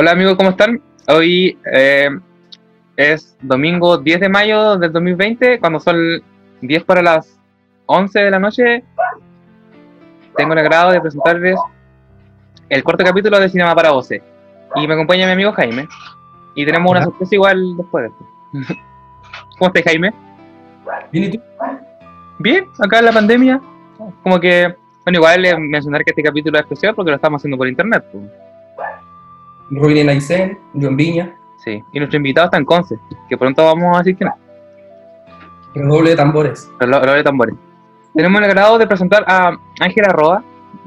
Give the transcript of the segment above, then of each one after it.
Hola amigos, ¿cómo están? Hoy eh, es domingo 10 de mayo del 2020, cuando son 10 para las 11 de la noche. Tengo el agrado de presentarles el cuarto capítulo de Cinema para Voce. Y me acompaña mi amigo Jaime. Y tenemos una sorpresa igual después de esto. ¿Cómo estás, Jaime? Bien, ¿y tú? Bien, acá en la pandemia. Como que, bueno, igual mencionar que este capítulo es especial porque lo estamos haciendo por internet. pues. Rubén Aysén, yo en Viña, Sí, y nuestro invitado está en Conce, que pronto vamos a asistir. redoble de tambores. Reloj de tambores. Tenemos el agrado de presentar a Ángela Roa,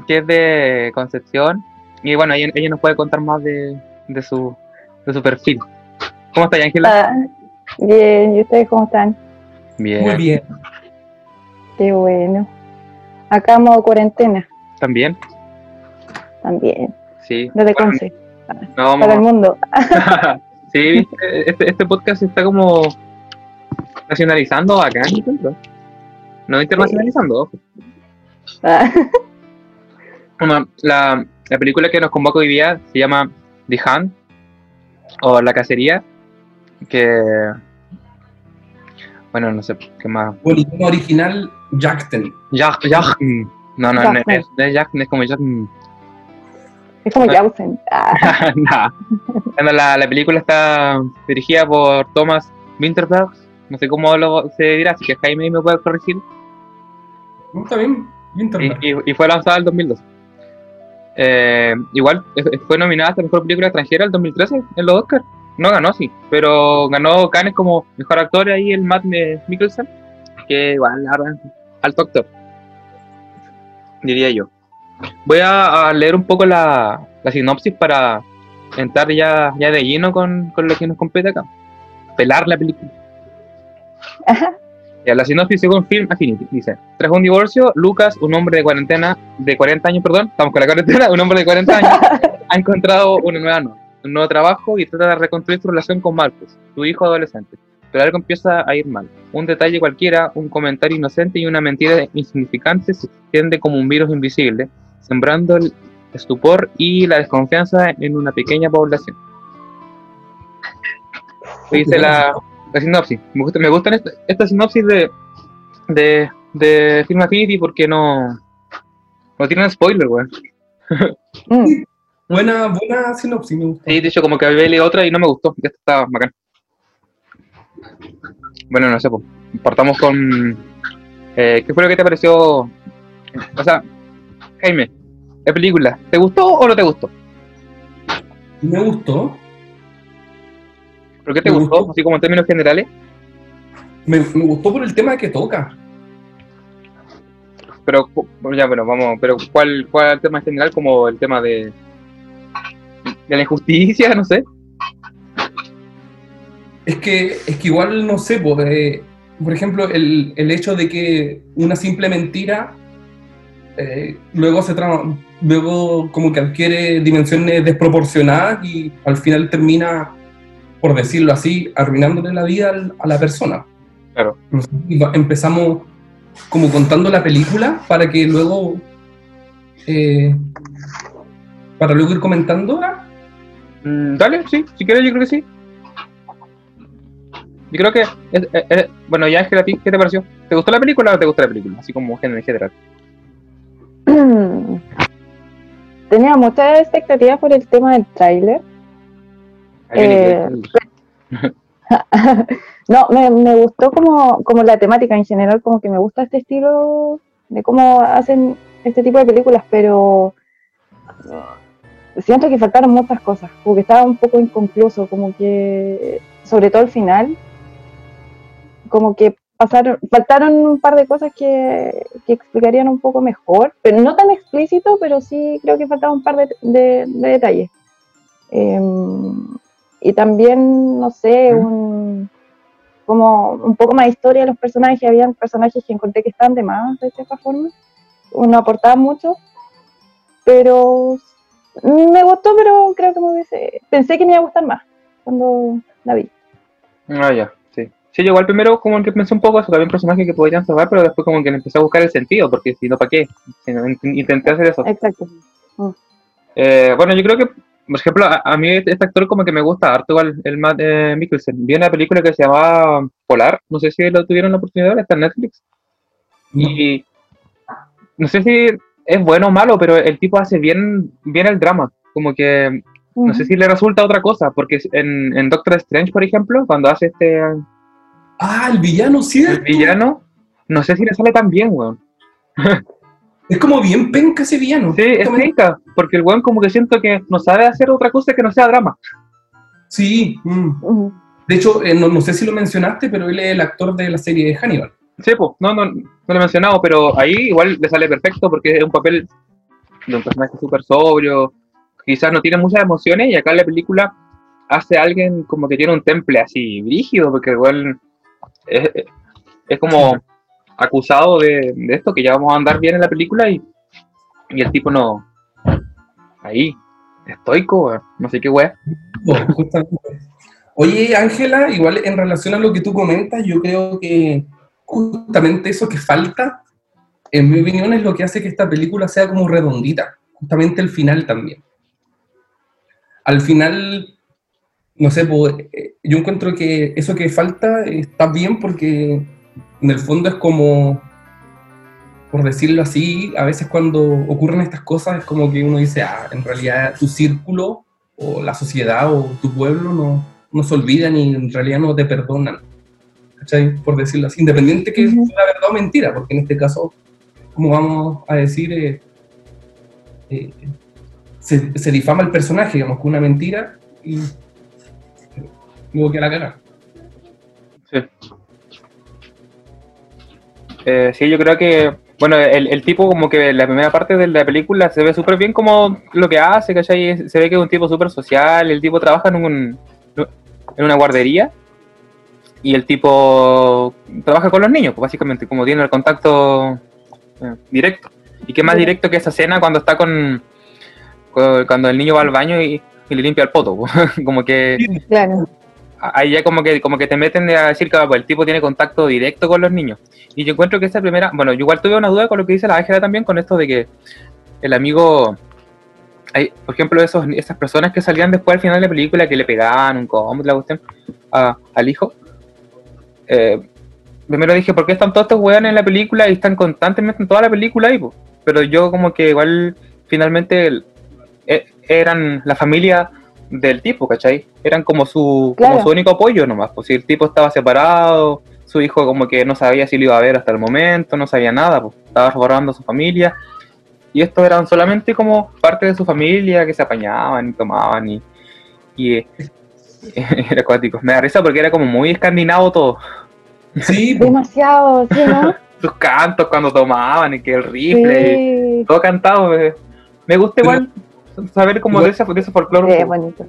que es de Concepción. Y bueno, ella, ella nos puede contar más de, de, su, de su perfil. ¿Cómo estás, Ángela? Ah, bien, ¿y ustedes cómo están? Bien. Muy bien. Qué bueno. Acá modo cuarentena ¿También? también, Sí. desde Bueno, Conce, no vamos para el mundo. sí, viste, este, este podcast está como nacionalizando acá. No internacionalizando. Ah, Bueno, la, la película que nos convoca hoy día se llama The Hunt o La Cacería, que bueno, no sé qué más. Bueno, idioma original, Jackten. Jack, Jack, no, no, no, Jackson. es, no es como Jack. Es como Jausen. Ah, Nah. Bueno, la, la película está dirigida por Thomas Winterberg, no sé cómo lo, se dirá, así que Jaime me puede corregir. ¿No está bien? Bien, y, Internet. y- y fue lanzada en 2012. Eh, igual fue nominada a mejor película extranjera el 2013 en los Oscars. No ganó, sí, pero ganó Cannes como mejor actor ahí el Matt Mikkelsen, que igual, la verdad, alto actor, diría yo. Voy a, a leer un poco la, la sinopsis para entrar ya, ya de lleno con, con lo que nos compete acá. Pelar la película. Ya, la sinopsis según Film Affinity dice: Tras un divorcio, Lucas, un hombre de cuarentena, de 40 años, perdón, estamos con la cuarentena, un hombre de 40 años, ha encontrado una nueva novia, un nuevo trabajo y trata de reconstruir su relación con Marcus, su hijo adolescente. Pero algo empieza a ir mal. Un detalle cualquiera, un comentario inocente y una mentira insignificante se extiende como un virus invisible, sembrando el estupor y la desconfianza en una pequeña población. Dice la, la sinopsis. Me, gusta, me gustan esta, esta sinopsis de, de, de Film Affinity porque no, no tienen spoiler, weón. mm, Buena, buena sinopsis, me gusta. Sí, de hecho, como que había leído otra y no me gustó. Esta está bacán. Bueno, no sé, pues. Partamos con. eh, ¿Qué fue lo que te pareció? O sea, Jaime, la película, ¿te gustó o no te gustó? Me gustó. ¿Por qué te gustó? gustó. Así como en términos generales. Me, me gustó por el tema que toca. Pero, ya, bueno, vamos. Pero, ¿cuál, ¿cuál es el tema en general? Como el tema de. de la injusticia, no sé. Es que, es que igual, no sé, pues, eh, por ejemplo, el, el hecho de que una simple mentira eh, luego se trama, luego como que adquiere dimensiones desproporcionadas y al final termina, por decirlo así, arruinándole la vida a la persona. Claro. Empezamos como contando la película para que luego, eh, para luego ir comentándola. Mm, dale, sí, si quieres, yo creo que sí. Yo creo que. es- es- es- bueno, ya Ángela, ¿a ti qué te pareció? ¿Te gustó la película o no te gustó la película? Así como en general. Tenía muchas expectativas por el tema del tráiler. Eh, no, me, me gustó como, como la temática en general, como que me gusta este estilo de cómo hacen este tipo de películas, pero siento que faltaron muchas cosas, como que estaba un poco inconcluso, como que, sobre todo al final, como que pasaron, faltaron un par de cosas que, que explicarían un poco mejor, pero no tan explícito, pero sí creo que faltaba un par de, de- de detalles. Em, y también, no sé, un, como un poco más de historia de los personajes. Habían personajes que encontré que estaban de más, de cierta forma. No aportaban mucho. Pero me gustó, pero creo que me hubiese... Pensé que me iba a gustar más cuando la vi. Ah, ya, sí. Yo igual primero como que pensé un poco eso, que había personajes que podrían salvar, pero después como que le empecé a buscar el sentido, porque si no, ¿para qué? Intenté hacer eso. Exacto. Eh, bueno, yo creo que por ejemplo, a, a mí este actor como que me gusta harto igual, el Matt eh, Mikkelsen. Vi una película que se llamaba Polar, no sé si lo tuvieron la oportunidad de ver, está en Netflix. Y no sé si es bueno o malo, pero el tipo hace bien, bien el drama. Como que no sé si le resulta otra cosa, porque en, en Doctor Strange, por ejemplo, cuando hace este Ah, el villano, sí. el villano, no sé si le sale tan bien, weón. Es como bien penca ese villano. Sí, es rica, porque el weón como que siento que no sabe hacer otra cosa que no sea drama. Sí. mm. De hecho, eh, no, no sé si lo mencionaste, pero él es el actor de la serie de Hannibal. Sí, pues, no, no, no lo he mencionado, pero ahí igual le sale perfecto porque es un papel de un personaje súper sobrio, quizás no tiene muchas emociones y acá en la película hace a alguien como que tiene un temple así rígido, porque igual es, es como acusado de, de esto, que ya vamos a andar bien en la película y, y el tipo no... Ahí, estoico, no sé qué wea. Oh. Oye, Ángela, igual en relación a lo que tú comentas, yo creo que justamente eso que falta, en mi opinión, es lo que hace que esta película sea como redondita. Justamente el final también. Al final, no sé, pues, eh, yo encuentro que eso que falta está bien porque en el fondo es como, por decirlo así, a veces cuando ocurren estas cosas es como que uno dice, ah, en realidad tu círculo o la sociedad o tu pueblo no, no se olvidan y en realidad no te perdonan. ¿Cachai? Por decirlo así, independiente que Ujú. sea verdad o mentira, porque en este caso, como vamos a decir, eh, eh, se, se difama el personaje, digamos, con una mentira y luego que la caga. Sí. Eh, sí, yo creo que, bueno, el, el tipo como que la primera parte de la película se ve súper bien como lo que hace, ¿cachai? Se ve que es un tipo súper social, el tipo trabaja en, un, en una guardería y el tipo trabaja con los niños, pues básicamente, como tiene el contacto eh, directo. Y qué más directo que esa escena cuando está con, con- cuando el niño va al baño y, y le limpia el poto, pues. como que Claro. Ahí ya como que como que te meten a decir que pues, el tipo tiene contacto directo con los niños. Y yo encuentro que esa primera, bueno, yo igual tuve una duda con lo que dice la Ángela también, con esto de que el amigo, hay, por ejemplo, esos, esas personas que salían después al final de la película que le pegaban un combo, la cuestión, al hijo. Eh, primero dije, ¿por qué están todos estos weones en la película y están constantemente en toda la película ahí? po? Pero yo como que igual finalmente e- eran la familia del tipo, ¿cachai? Eran como su, como Claro. su único apoyo nomás. Pues si el tipo estaba separado, su hijo como que no sabía si lo iba a ver hasta el momento, no sabía nada, pues estaba recordando a su familia. Y estos eran solamente como parte de su familia que se apañaban y tomaban y, y eh, era acuático. Me da risa porque era como muy escandinavo todo. Sí, pues, Demasiado, ¿sí, no? Sus cantos cuando tomaban y que el rifle, y Sí. todo cantado. eh. Me gusta Pero- igual saber como igual- de ese, de ese folclore. Sí, bonito.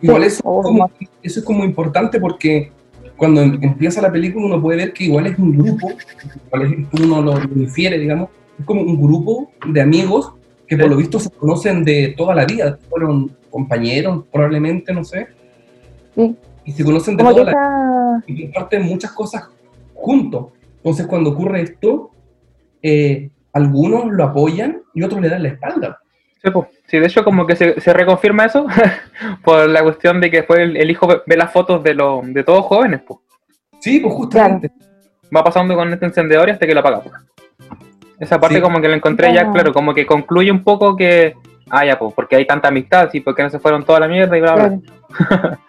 igual eso, oh, es como, eso es como importante porque cuando em- empieza la película uno puede ver que igual es un grupo, igual es- uno lo, infiere, digamos, es como un grupo de amigos que por lo visto se conocen de toda la vida, fueron compañeros probablemente, no sé, Sí. y se conocen de Como toda la esta, y comparten muchas cosas juntos. Entonces cuando ocurre esto, eh, algunos lo apoyan y otros le dan la espalda. Sí, po. Sí, de hecho como que se, se reconfirma eso por la cuestión de que después el, el hijo ve, ve las fotos de, los de todos jóvenes. pues Sí, pues justamente. Va pasando con este encendedor y hasta que lo apaga. pues. Esa parte Sí. como que la encontré ya, claro, como que concluye un poco que... Ah, ya, pues, porque hay tanta amistad, sí, porque no se fueron toda la mierda y bla, bla. claro.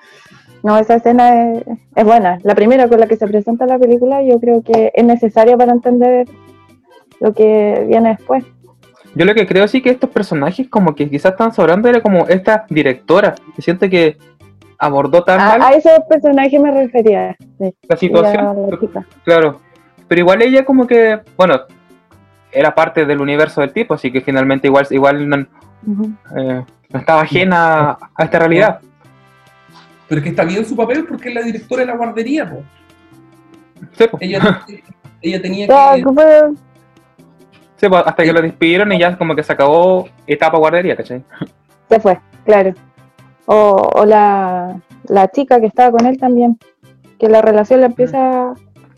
No, esa escena es, es buena. La primera con la que se presenta la película, yo creo que es necesaria para entender lo que viene después. Yo lo que creo sí que estos personajes como que quizás están sobrando era como esta directora, que siento que abordó tan A, mal a esos personajes me refería. Sí. la situación. La. Claro, pero igual ella como que, bueno, era parte del universo del tipo, así que finalmente igual, igual no, eh, no estaba ajena a esta realidad. Pero es que está bien su papel porque es la directora de la guardería, po. Sí, pues, Ella, ella tenía que... sí, pues, hasta que lo despidieron y ya como que se acabó etapa guardería, ¿cachai? Se fue, claro. O, o la, la chica que estaba con él también, que la relación la empieza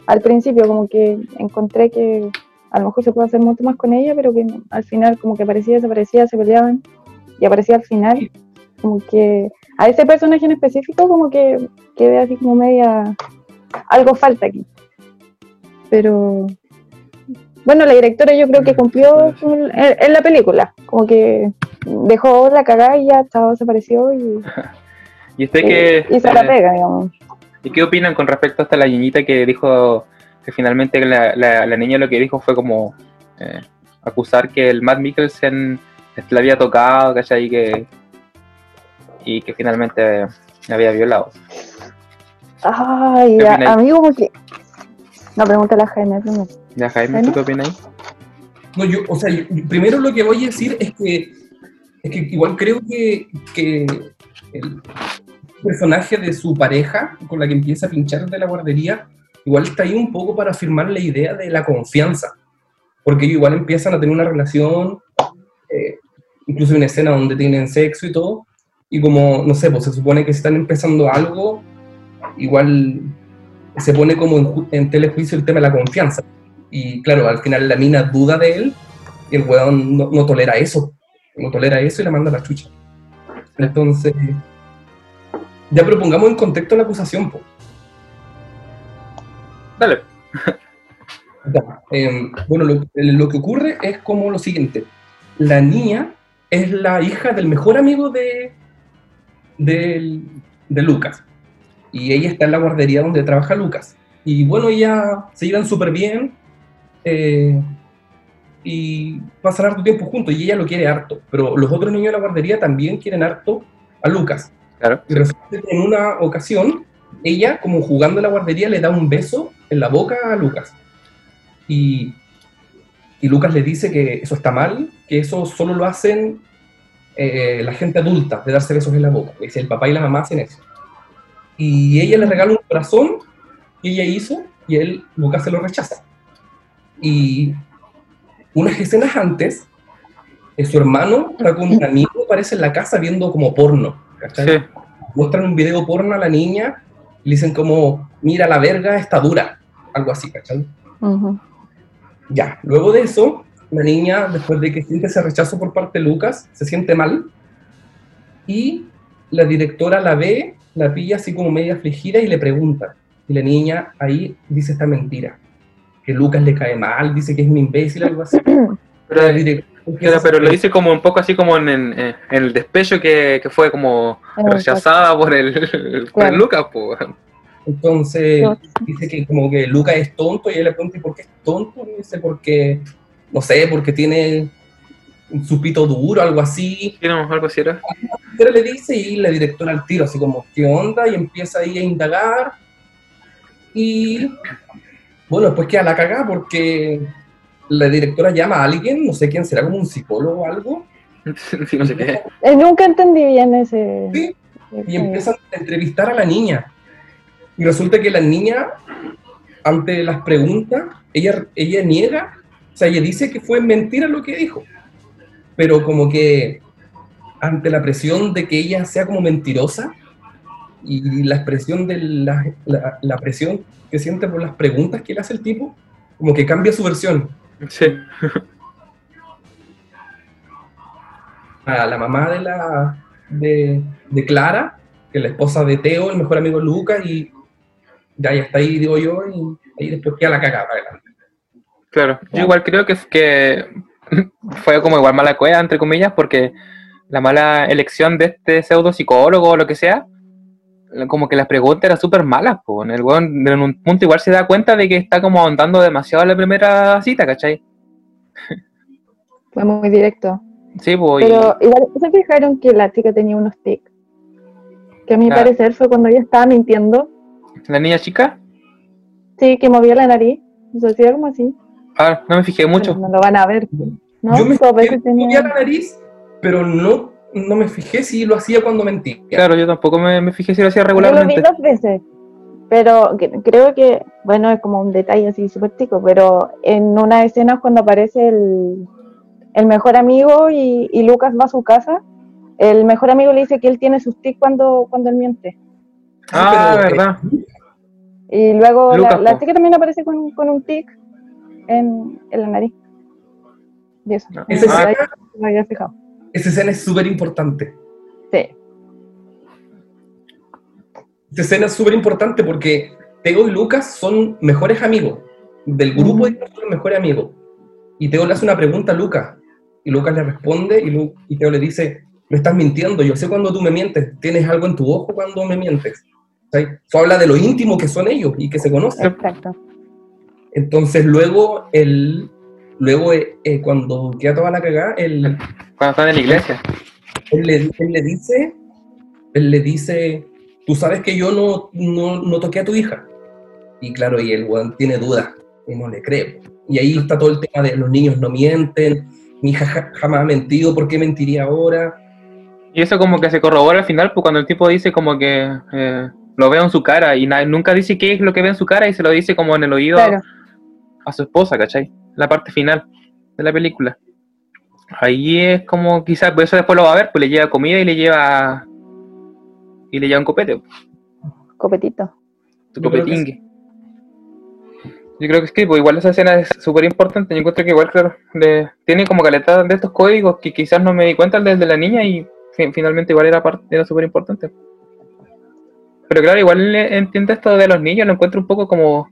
al principio, como que encontré que a lo mejor se puede hacer mucho más con ella, pero que al final como que aparecía, desaparecía, se peleaban y aparecía al final. como que a ese personaje en específico como que quede así como media, algo falta aquí. Pero bueno, la directora yo creo que cumplió en, en la película, como que dejó la cagada y ya estaba, desapareció y, ¿Y usted y se la pega, digamos. ¿Y qué opinan con respecto hasta la niñita que dijo que finalmente la, la, la niña lo que dijo fue como eh, acusar que el Matt Mikkelsen la había tocado, ¿cachai? Y que, y que finalmente la había violado. Ay, ¿Qué a, opináis? a mí como que... No, pregúntale a Jaime primero. ¿Ya, Jaime, tú qué opinas? No, yo, o sea, yo- primero lo que voy a decir es que, es que igual creo que, que el personaje de su pareja, con la que empieza a pinchar de la guardería, igual está ahí un poco para afirmar la idea de la confianza. Porque ellos igual empiezan a tener una relación, eh, incluso hay una escena donde tienen sexo y todo, y como, no sé, pues se supone que si están empezando algo, igual se pone como en, en telejuicio el tema de la confianza. Y claro, al final la mina duda de él y el weón no, no tolera eso. No tolera eso y la manda a la chucha. Entonces, ya pero pongamos en contexto la acusación. po. Dale. Ya, eh, bueno, lo, lo que ocurre es como lo siguiente. La niña es la hija del mejor amigo de, del- de Lucas. Y ella está en la guardería donde trabaja Lucas. Y bueno, ella se llevan súper bien. Eh, y pasan harto tiempo juntos. Y ella lo quiere harto. Pero los otros niños de la guardería también quieren harto a Lucas. Claro. Y resulta que en una ocasión, ella, como jugando en la guardería, le da un beso en la boca a Lucas. Y, y Lucas le dice que eso está mal, que eso solo lo hacen eh, la gente adulta, de darse besos en la boca. Dice, el papá y la mamá hacen eso. Y ella le regala un corazón, y ella hizo, y él, Lucas, se lo rechaza. Y unas escenas antes, eh, su hermano está con un amigo, parece en la casa viendo como porno. ¿cachai? Sí. muestran un video porno a la niña y le dicen como, mira la verga está dura, algo así, ¿cachai? Ya, luego de eso, la niña, después de que siente ese rechazo por parte de Lucas, se siente mal y la directora la ve, la pilla así como media afligida y le pregunta. Y la niña ahí dice esta mentira, que Lucas le cae mal, dice que es un imbécil, algo así. Pero Claro, pero a- lo dice como un poco así como en, en- en el despecho que, que fue como el rechazada por el, por el. Lucas, pues. Entonces No. dice que como que Lucas es tonto y ella le pregunta ¿y por qué es tonto? Y dice porque, no sé, porque tiene un su pito duro, algo así. Sí, no, algo así era. Pero le dice y la directora al tiro, así como, ¿qué onda? Y empieza ahí a indagar. Y bueno, después queda la cagada porque la directora llama a alguien, no sé quién será, como un psicólogo o algo, Sí, no sé qué. Eh, nunca entendí bien ese... Sí, y empiezan a entrevistar a la niña. Y resulta que la niña, ante las preguntas, ella, ella niega, o sea, ella dice que fue mentira lo que dijo, pero como que ante la presión de que ella sea como mentirosa y la expresión de la, la- la presión que siente por las preguntas que le hace el tipo, como que cambia su versión. Sí. a la mamá de la de, de Clara, que es la esposa de Teo, el mejor amigo de Lucas, y ya, ya está ahí, digo yo, y ahí después queda la cagada. para adelante. Claro, yo igual creo que, que fue como igual mala cueva, entre comillas, porque la mala elección de este pseudo psicólogo o lo que sea, como que las preguntas eran súper malas, pues. El weón en un punto igual se da cuenta de que está como ahondando demasiado en la primera cita, ¿cachai? Fue muy directo. Sí, pues. y- Pero igual se fijaron que la chica tenía unos tics. Que a mi Claro. parecer fue cuando ella estaba mintiendo. la niña chica, Sí, que movía la nariz. Se hacía como así. ah, no me fijé mucho. Pero no lo van a ver. ¿no? yo me fijé movía la nariz, pero no, no me fijé si lo hacía cuando mentía. Claro, yo tampoco me, me fijé si lo hacía Yo lo vi regularmente. dos veces. Pero que- creo que, bueno, es como un detalle así súper chico, pero en una escena cuando aparece el, el mejor amigo y, y Lucas va a su casa, el mejor amigo le dice que él tiene sus tics cuando, cuando él miente. Ah, pero, eh, verdad. Y luego Lucas, la, la chica también aparece con, con un tic en, en la nariz. Y eso. Ah. escena- que no había fijado. Esa escena es súper importante. Sí. esta escena es súper importante porque Teo y Lucas son mejores amigos. Del grupo de ellos son mejores amigos. Y Teo le hace una pregunta a Lucas. Y Lucas le responde y, Lu- y Teo le dice, me estás mintiendo, yo sé cuando tú me mientes, tienes algo en tu ojo cuando me mientes. ¿Sabes? Eso habla de lo íntimo que son ellos y que se conocen. Exacto. Entonces luego, el, luego eh, eh, cuando queda toda la cagada, él, Cuando están en la iglesia. él, le, él le dice, él le dice, tú sabes que yo no, no, no toqué a tu hija. Y claro, y el weón tiene dudas y no le cree. Y ahí está todo el tema de los niños no mienten, mi hija ja- jamás ha mentido, ¿por qué mentiría ahora? Y eso como que se corrobora al final, pues cuando el tipo dice como que eh, lo veo en su cara y nunca dice qué es lo que ve en su cara y se lo dice como en el oído Claro. a su esposa, ¿cachai? La parte final de la película. Ahí es como quizás, por eso después lo va a ver, pues le lleva comida y le lleva y le lleva un copete, Copetito. Yo creo que copetingue. Yo creo que es que pues, igual esa escena es súper importante. Yo encuentro que igual, claro, le- tiene como caleta de estos códigos que quizás no me di cuenta desde la niña y fi- finalmente igual era parte, era súper importante. Pero claro, igual le- entiendo esto de los niños, lo encuentro un poco como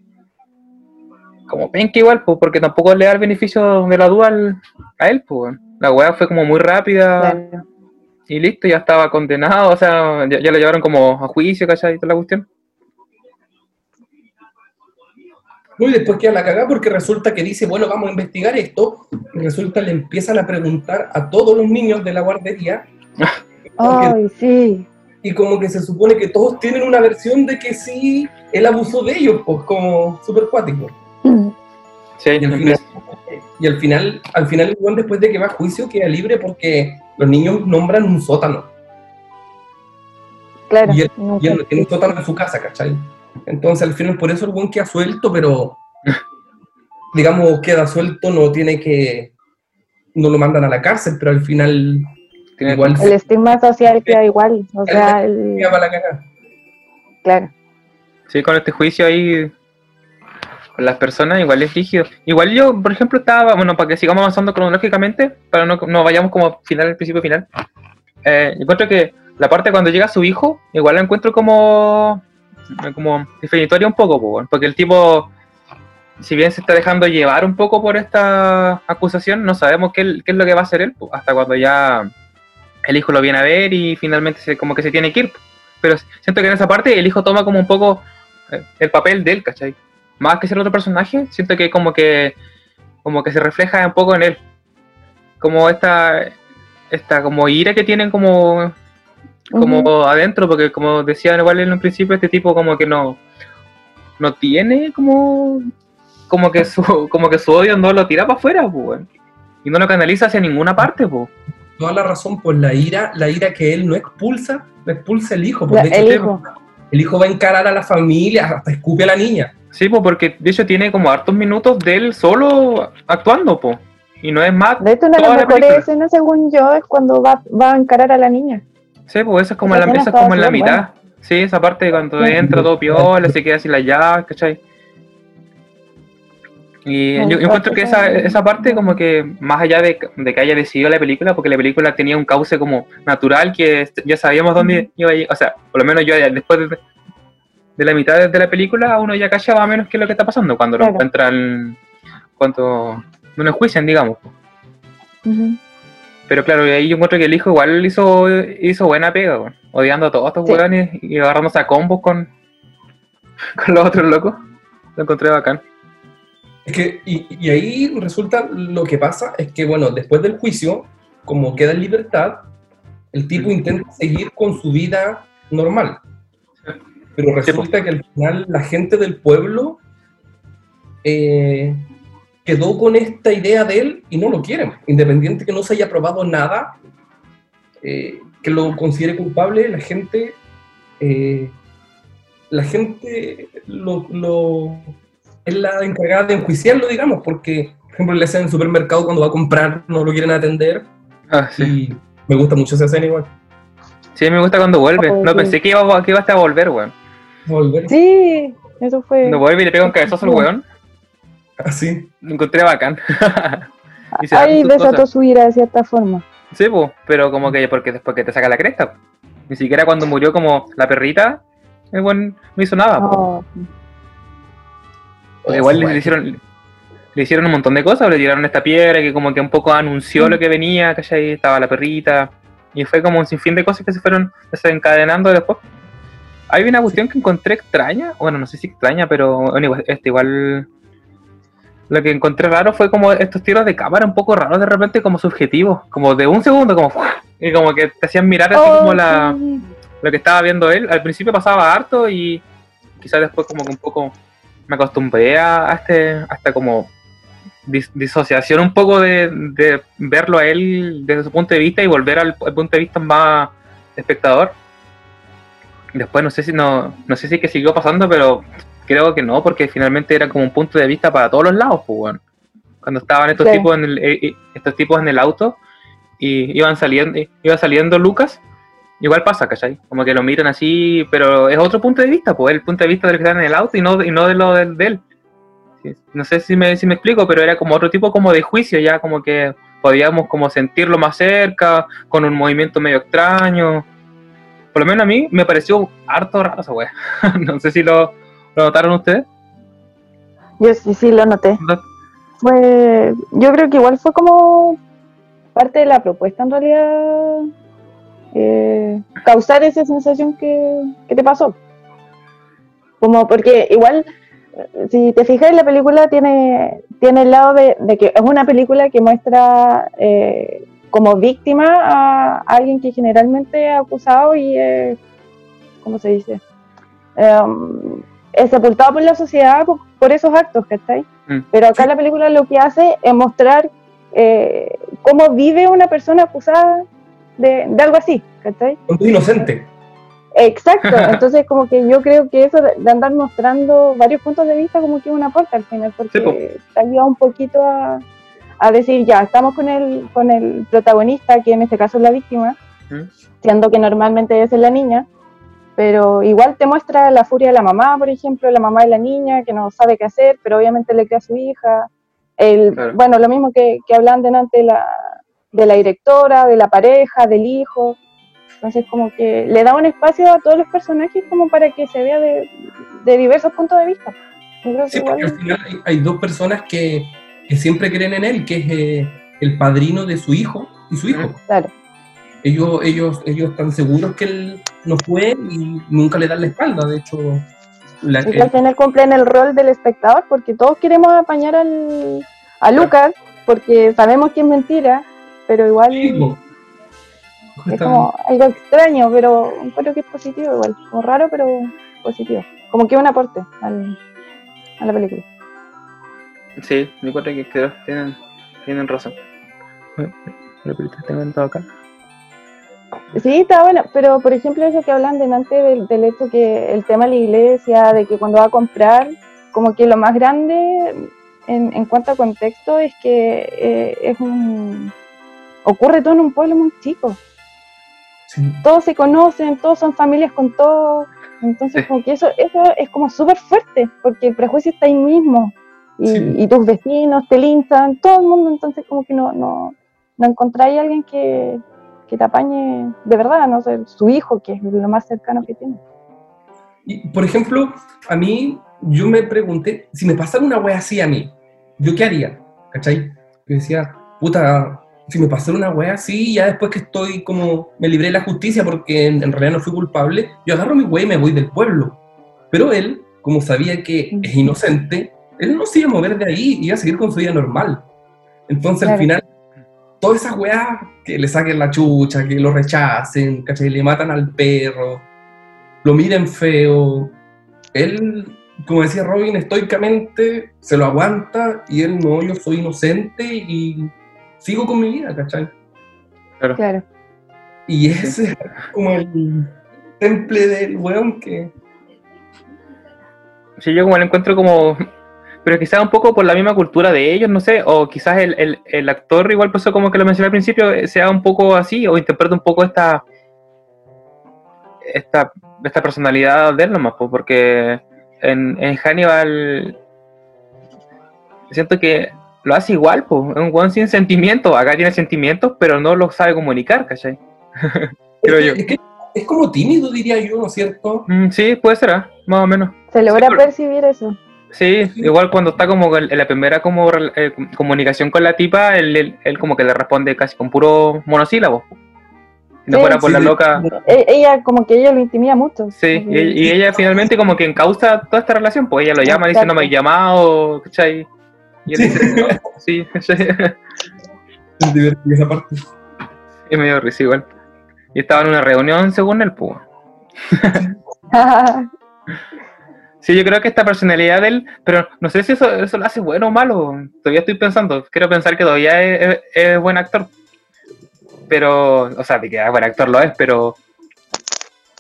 como penca igual, pues, porque tampoco le da el beneficio de la duda al- a él, pues. La weá fue como muy rápida Claro. y listo, ya estaba condenado, o sea, ya, ya lo llevaron como a juicio, ¿cachai? Y toda la cuestión. Y después queda la cagada porque resulta que dice, bueno, vamos a investigar esto. Y resulta le empiezan a preguntar a todos los niños de la guardería. Ay, sí. Y como que se supone que todos tienen una versión de que sí, él abusó de ellos, pues como súper cuático. Sí, Y al final, y al final, al final el después de que va a juicio, queda libre porque los niños nombran un sótano. Claro. Y él- nunca- Y él no tiene un sótano en su casa, ¿cachai? Entonces al final por eso el buen queda suelto, pero digamos queda suelto, no tiene que, no lo mandan a la cárcel, pero al final tiene- igual El estigma social queda igual. O sea, se el- queda para la cagada. claro. Sí, con este juicio ahí, las personas, igual es rígido. Igual yo, por ejemplo, estaba, bueno, para que sigamos avanzando cronológicamente, para no, no vayamos como final, principio, final. Eh, encuentro que la parte cuando llega su hijo, igual la encuentro como, como definitoria un poco, porque el tipo, si bien se está dejando llevar un poco por esta acusación, no sabemos qué, qué es lo que va a hacer él, hasta cuando ya el hijo lo viene a ver y finalmente se, como que se tiene que ir. Pero siento que en esa parte el hijo toma como un poco eh, el papel de él, ¿cachai? Más que ser otro personaje, siento que como que como que se refleja un poco en él. Como esta esta como ira que tienen como como adentro, porque como decían igual en un principio, este tipo como que no no tiene como como que su como que su odio no lo tira para afuera, pues, y no lo canaliza hacia ninguna parte, pues. Toda la razón, pues la ira, la ira que él no expulsa, la expulsa el hijo. pues, La- de hecho, el. El hijo va a encarar a la familia, hasta escupe a la niña. Sí, pues porque de hecho tiene como hartos minutos de él solo actuando, pues. Y no es más De hecho, una de las la mejores escenas, según yo, es cuando va, va a encarar a la niña. Sí, pues eso es como, Esa la, es como en la mitad. Sí, esa parte cuando Sí. entra todo piola, se queda sin la llave, ¿cachai? Y yo, encuentro que esa, esa- parte como que, más allá de, de que haya decidido la película, porque la película tenía un cauce como natural que est- ya sabíamos dónde iba a ir, o sea, por lo menos yo después de, de la mitad de la película uno ya o menos qué es lo que está pasando cuando lo encuentran, cuando no lo enjuician, digamos. Pero claro, ahí yo encuentro que el hijo igual hizo, hizo buena pega, odiando a todos estos Sí. y agarrándose a combos con, con los otros locos. Lo encontré bacán. Es que, y, y ahí resulta lo que pasa es que, bueno, después del juicio, como queda en libertad, el tipo intenta seguir con su vida normal. Pero resulta que al final la gente del pueblo eh, quedó con esta idea de él y no lo quieren. Independiente que no se haya probado nada eh, que lo considere culpable, la gente, eh, la gente lo, lo- es la encargada de enjuiciarlo, digamos, porque, por ejemplo, la escena en el supermercado cuando va a comprar no lo quieren atender Ah, sí. y me gusta mucho esa escena igual. Sí, me gusta cuando vuelve. Oh, No sí. pensé que iba, que iba hasta a volver, weón. Volver Sí, eso fue. Cuando vuelve y le pega un cabezazo al weón, así. lo encontré bacán. Y Ahí desató su ira de cierta forma. Sí, pues, pero como que porque después que te saca la cresta. Ni siquiera cuando murió como la perrita, el buen no hizo nada. Oh, Porque Oh, igual le, hicieron le hicieron un montón de cosas, le tiraron esta piedra que como que un poco anunció Mm. lo que venía, ¿cachai? Estaba la perrita, y fue como un sinfín de cosas que se fueron desencadenando después. Hay una cuestión que encontré extraña, bueno, no sé si extraña, pero bueno, igual, este, igual lo que encontré raro fue como estos tiros de cámara un poco raros de repente, como subjetivos, como de un segundo, como y como que te hacían mirar así oh, como la, sí. lo que estaba viendo él. Al principio pasaba harto y quizás después como que un poco me acostumbré a, a este, hasta como dis- disociación un poco de, de verlo a él desde su punto de vista y volver al, al punto de vista más espectador. Después no sé si no, no sé si que siguió pasando, pero creo que no, porque finalmente era como un punto de vista para todos los lados, pues bueno. Cuando estaban estos Sí. tipos en el, eh, eh, estos tipos en el auto y iban saliendo, iba saliendo Lucas, igual pasa, ¿cachai? Como que lo miran así, pero es otro punto de vista, pues el punto de vista del que está en el auto y no, y no de lo del, de él. Sí, No sé si me, si me explico, pero era como otro tipo como de juicio, ya como que podíamos como sentirlo más cerca, con un movimiento medio extraño. Por lo menos a mí me pareció harto raro esa wea. no sé si lo, lo notaron ustedes. Yo sí, sí lo noté. ¿No? Fue, yo creo que igual fue como parte de la propuesta en realidad eh, causar esa sensación que, que te pasó. Como porque igual, si te fijas, la película tiene, tiene el lado de, de que es una película que muestra eh, como víctima a alguien que generalmente es acusado y es, ¿cómo se dice? Em, es sepultado por la sociedad por, por esos actos, ¿cachai? Mm. Pero acá la película lo que hace es mostrar eh, cómo vive una persona acusada de, de algo así, ¿cachai? Cuando es inocente. Exacto, entonces como que yo creo que eso de, andar mostrando varios puntos de vista como que es un aporte al final, porque Sí, te ayuda un poquito a, a decir, ya, estamos con el, con el protagonista, que en este caso es la víctima, ¿Mm? siendo que normalmente ser la niña, pero igual te muestra la furia de la mamá, por ejemplo, la mamá de la niña que no sabe qué hacer, pero obviamente le crea a su hija. El, Claro. Bueno, lo mismo que, que hablan delante de la, de la directora, de la pareja, del hijo. Entonces como que le da un espacio a todos los personajes como para que se vea de, de diversos puntos de vista. Sí, porque al final hay, hay dos personas que, que siempre creen en él, que es eh, el padrino de su hijo y su hijo. claro, Ellos, ellos, ellos están seguros que él no fue y nunca le dan la espalda. De hecho, la, y que al final cumplen el rol del espectador porque todos queremos apañar al, a Lucas porque sabemos que es mentira, pero igual... Sí. Es como algo extraño, pero encuentro que es positivo igual. Como raro, pero positivo. Como que un aporte al- a la película. Sí, me encuentro que creo, tienen, tienen razón. Bueno, la película está inventado acá. Sí, está bueno, pero por ejemplo eso que hablan delante del, del hecho que el tema de la iglesia, de que cuando va a comprar, como que lo más grande en, en cuanto a contexto es que eh, es un... ocurre todo en un pueblo muy chico. sí. Todos se conocen, todos son familias con todos. Entonces Sí. como que eso, eso es como súper fuerte, porque el prejuicio está ahí mismo. Y, Sí. y tus vecinos te linchan, todo el mundo, entonces como que no, no, no encontráis a alguien que, que te apañe de verdad, no sé, su hijo, que es lo más cercano que tiene. Y, por ejemplo, a mí, yo me pregunté, si me pasara una wea así a mí, ¿yo qué haría? ¿Cachai? Yo decía, puta, si me pasara una wea así, ya después que estoy como, me libré de la justicia porque en, en realidad no fui culpable, yo agarro mi wea y me voy del pueblo. Pero él, como sabía que es inocente, él no se iba a mover de ahí, iba a seguir con su vida normal. Entonces al final, todas esas weas que le saquen la chucha, que lo rechacen, ¿cachai? Le matan al perro, lo miren feo. Él, como decía Robin, estoicamente se lo aguanta y él no, yo soy inocente y sigo con mi vida, ¿cachai? Claro. Claro. Y ese es como el temple del weón que... Sí, yo como lo encuentro como. Pero quizás un poco por la misma cultura de ellos, no sé, o quizás el, el, el actor, igual por eso como que lo mencioné al principio, eh, sea un poco así, o interpreta un poco esta. esta, esta personalidad de él nomás, pues, porque en, en Hannibal. siento que lo hace igual, pues, es un weón sin sentimientos, acá tiene sentimientos, pero no los sabe comunicar, ¿cachai? Creo es yo. es que es como tímido, diría yo, ¿no es cierto? Mm, sí, puede ser, ¿ah? más o menos. Se logra Sí, percibir eso. Sí, igual cuando está como en la primera como eh, comunicación con la tipa, él, él, él como que le responde casi con puro monosílabo. Si no Sí, fuera por Sí, la loca. E- Ella, como que ella lo intimida mucho. Sí, y ella finalmente como que encausa toda esta relación, pues ella lo llama, dice no me has llamado, ¿cachai? Y él Sí. dice, "No". sí, sí, Es divertido esa parte. y medio risa igual. Y estaba en una reunión según él, pues. Sí, yo creo que esta personalidad de él, pero no sé si eso, eso lo hace bueno o malo. Todavía estoy pensando. Quiero pensar que todavía es, es- es buen actor. Pero, o sea, de que es buen actor lo es, pero.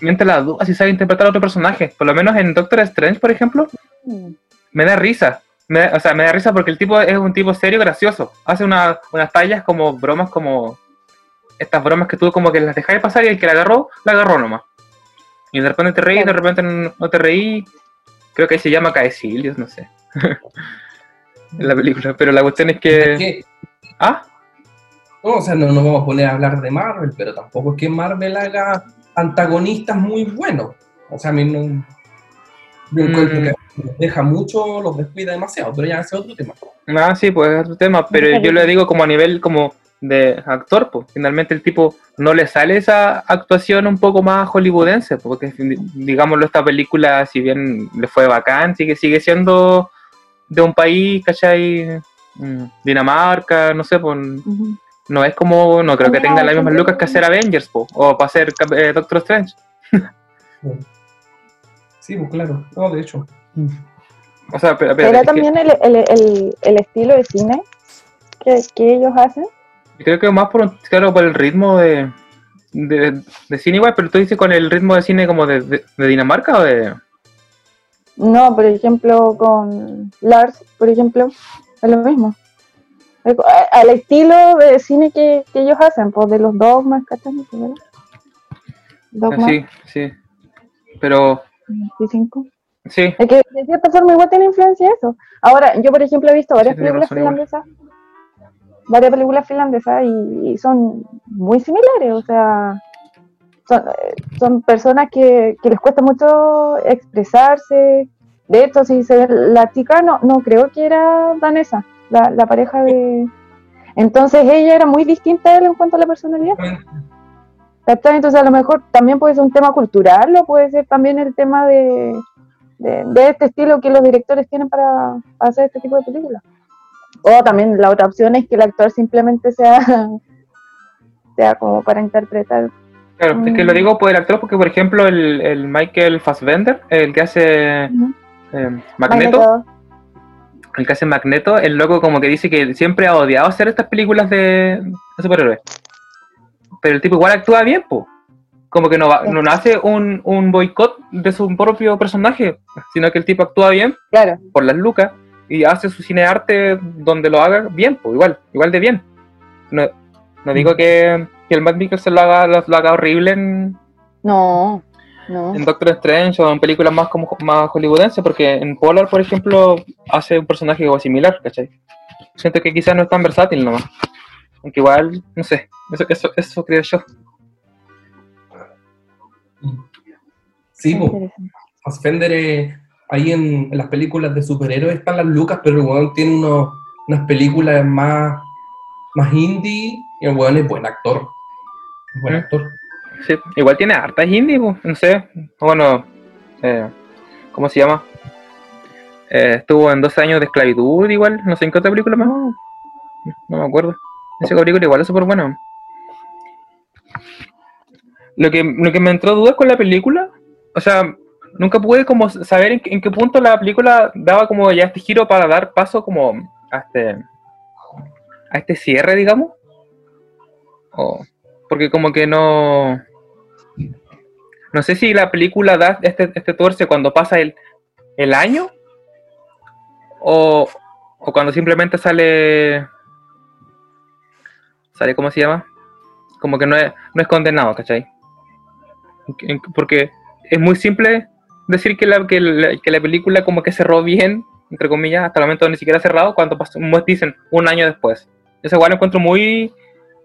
Mientras la duda si sabe interpretar a otro personaje. Por lo menos en Doctor Strange, por ejemplo, me da risa. Me o sea, me da risa porque el tipo es un tipo serio, gracioso. Hace una- unas tallas como bromas como. Estas bromas que tú como que las dejáis pasar y el que la agarró, la agarró nomás. Y de repente te reí, de repente no te reí. Creo que se llama Caecilios, no sé. en la película. Pero la cuestión es que. ¿Qué? Ah, No, o sea, no nos vamos a poner a hablar de Marvel, pero tampoco es que Marvel haga antagonistas muy buenos. O sea, a mí no. Yo encuentro que los deja mucho, los descuida demasiado, pero ya ese es otro tema. Ah, sí, pues es otro tema, pero yo le digo como a nivel como de actor, pues finalmente el tipo no le sale esa actuación un poco más hollywoodense, porque digámoslo, esta película, si bien le fue bacán, sigue, sigue siendo de un país, ¿cachai? Mm, Dinamarca, no sé, pues no es como, no creo que tenga las mismas lucas que hacer Avengers, po, o para hacer eh, Doctor Strange. Sí, pues claro. No, de hecho. O sea, pero, pero Era es que también el, el, el, el estilo de cine que, que ellos hacen. creo que más por, un- claro, por el ritmo de, de, de cine igual, pero tú dices con el ritmo de cine como de, de- de Dinamarca o de... No, por ejemplo, con Lars, por ejemplo, es lo mismo. Al estilo de cine que, que ellos hacen, pues de los dogmas, ¿cachai? ¿Verdad? Dogma Sí, sí. Pero, 25. sí, Es que de cierta forma igual tiene influencia eso. Ahora, yo por ejemplo he visto varias Sí, películas igual. finlandesas, varias películas finlandesas y, y son muy similares, o sea, son, son personas que, que les cuesta mucho expresarse. De hecho, si se ve la chica no, no creo que era danesa, la, la pareja de... Entonces ella era muy distinta a él en cuanto a la personalidad. ¿Cachai? Entonces a lo mejor también puede ser un tema cultural o puede ser también el tema de, de, de este estilo que los directores tienen para, para hacer este tipo de películas. O también la otra opción es que el actor simplemente sea, sea como para interpretar. claro, es que Mm. lo digo por el actor porque, por ejemplo, el, el Michael Fassbender, el que hace eh, Magneto, Magneto. el que hace Magneto, el loco como que dice que siempre ha odiado hacer estas películas de, de superhéroes. Pero el tipo igual actúa bien, po. Como que no, va, no hace un, un boicot de su propio personaje, sino que el tipo actúa bien Claro, por las lucas y hace su cine arte donde lo haga bien, pues igual, igual de bien. No, no digo que, que el Matt Mikkelsen lo haga, lo, lo haga horrible en, no, no. en Doctor Strange o en películas más como más hollywoodenses, porque en Polar, por ejemplo, hace un personaje similar, ¿cachai? Siento que quizás no es tan versátil nomás. Aunque igual, no sé, eso, eso, eso creo yo. Sí, pues. Fassbender eh, ahí en, en las películas de superhéroes están las lucas, pero el weón tiene unos- unas películas más, más indie y el weón es buen actor. Es buen Mm. actor. Sí, igual tiene hartas indie, pues, no sé. Bueno, eh, ¿cómo se llama? Eh, estuvo en 12 años de esclavitud, igual, no sé en qué otra película más. No me acuerdo. Ese película igual es súper bueno. Lo que, lo que me entró dudas con la película, o sea, nunca pude como saber en, qué- punto la película daba como ya este giro para dar paso como a este, a este cierre, digamos. O- porque como que no... No sé si la película da este, este tuerce cuando pasa el, el año o, o cuando simplemente sale sale cómo se llama como que no es, no es condenado ¿cachai? Porque es muy simple decir que la, que, la, que la película como que cerró bien entre comillas hasta el momento ni siquiera ha cerrado cuando pasó, dicen un año después eso igual lo encuentro muy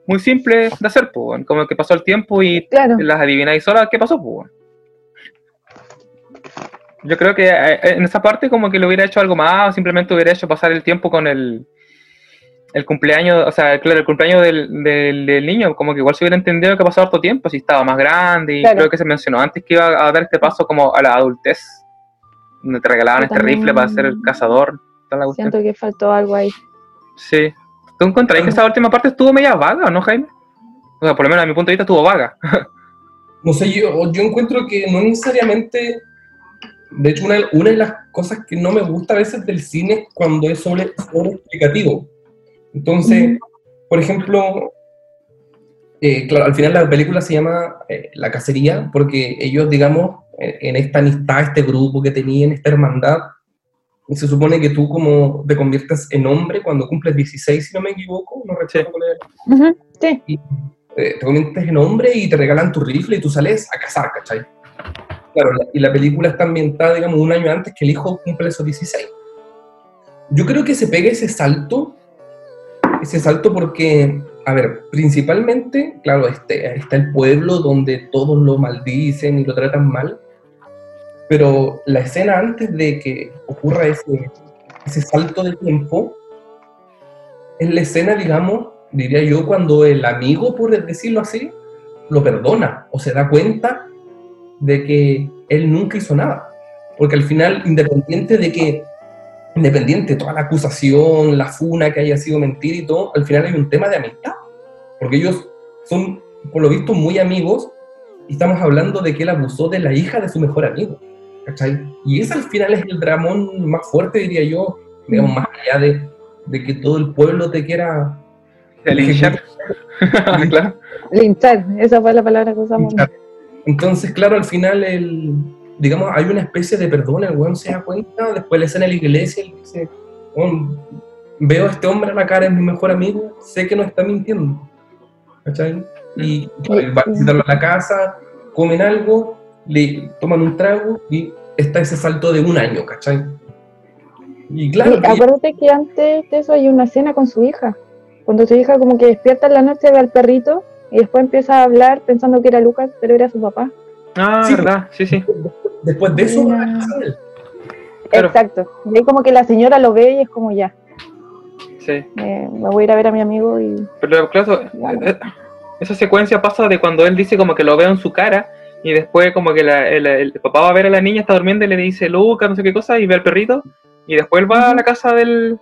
muy simple de hacer, pues, como que pasó el tiempo y Claro. las adivináis solas qué pasó, pues. Yo creo que eh, en esa parte como que le hubiera hecho algo más, o simplemente hubiera hecho pasar el tiempo con el, el cumpleaños, o sea, claro, el cumpleaños del, del, del niño, como que igual se hubiera entendido que pasó harto tiempo, si estaba más grande, y Claro. creo que se mencionó antes que iba a dar este paso como a la adultez, donde te regalaban Yo este rifle para ser el cazador, toda la cuestión. Siento que faltó algo ahí. Sí. ¿Tú encontrás que esa última parte estuvo media vaga, o no, Jaime? O sea, por lo menos a mi punto de vista estuvo vaga. No sé, yo, yo encuentro que no necesariamente. De hecho, una, una de las cosas que no me gusta a veces del cine es cuando es sobre, sobre explicativo. Entonces, por ejemplo, eh, claro, al final la película se llama eh, La Cacería, porque ellos, digamos, eh, en esta amistad, este grupo que tenían, esta hermandad, se supone que tú como te conviertes en hombre cuando cumples 16, si no me equivoco, no recuerdo cuál era Ujú, Sí, eh, te conviertes en hombre y te regalan tu rifle y tú sales a cazar, ¿cachai? Claro, la- y la película está ambientada, digamos, un año antes que el hijo cumple esos 16. Yo creo que se pega ese salto, ese salto porque, a ver, principalmente, claro, este, está el pueblo donde todos lo maldicen y lo tratan mal, pero la escena antes de que ocurra ese, ese salto de tiempo es la escena, digamos, diría yo, cuando el amigo, por decirlo así, lo perdona o se da cuenta de que él nunca hizo nada. Porque al final, independiente de que, independiente de toda la acusación, la funa que haya sido mentira y todo, al final hay un tema de amistad. Porque ellos son, por lo visto, muy amigos y estamos hablando de que él abusó de la hija de su mejor amigo. ¿cachai? Y ese al final es el dramón más fuerte, diría yo, digamos, más allá de, de que todo el pueblo te quiera El linchar. claro. linchar, esa fue la palabra que usamos. Entonces, claro, al final, el, digamos, hay una especie de perdón, el weón se da cuenta, después le escena en la iglesia y dice, "Weón, veo a este hombre a la cara, es mi mejor amigo, sé que no está mintiendo. ¿Cachai? Y va a visitarlo a la casa, comen algo, le toman un trago y está ese salto de un año, ¿cachai? Y claro, Y que- acuérdate que antes de eso hay una escena con su hija. Cuando su hija como que despierta en la noche, ve al perrito y después empieza a hablar pensando que era Lucas, pero era su papá. Ah, Sí. verdad, sí, sí. después de eso. Claro. Exacto. Y ahí como que la señora lo ve y es como ya, sí. eh, me voy a ir a ver a mi amigo y... Pero claro, Claro. eh, esa secuencia pasa de cuando él dice como que lo veo en su cara y después como que la- el, el papá va a ver a la niña, está durmiendo y le dice Lucas, no sé qué cosa, y ve al perrito y después él va a la casa del,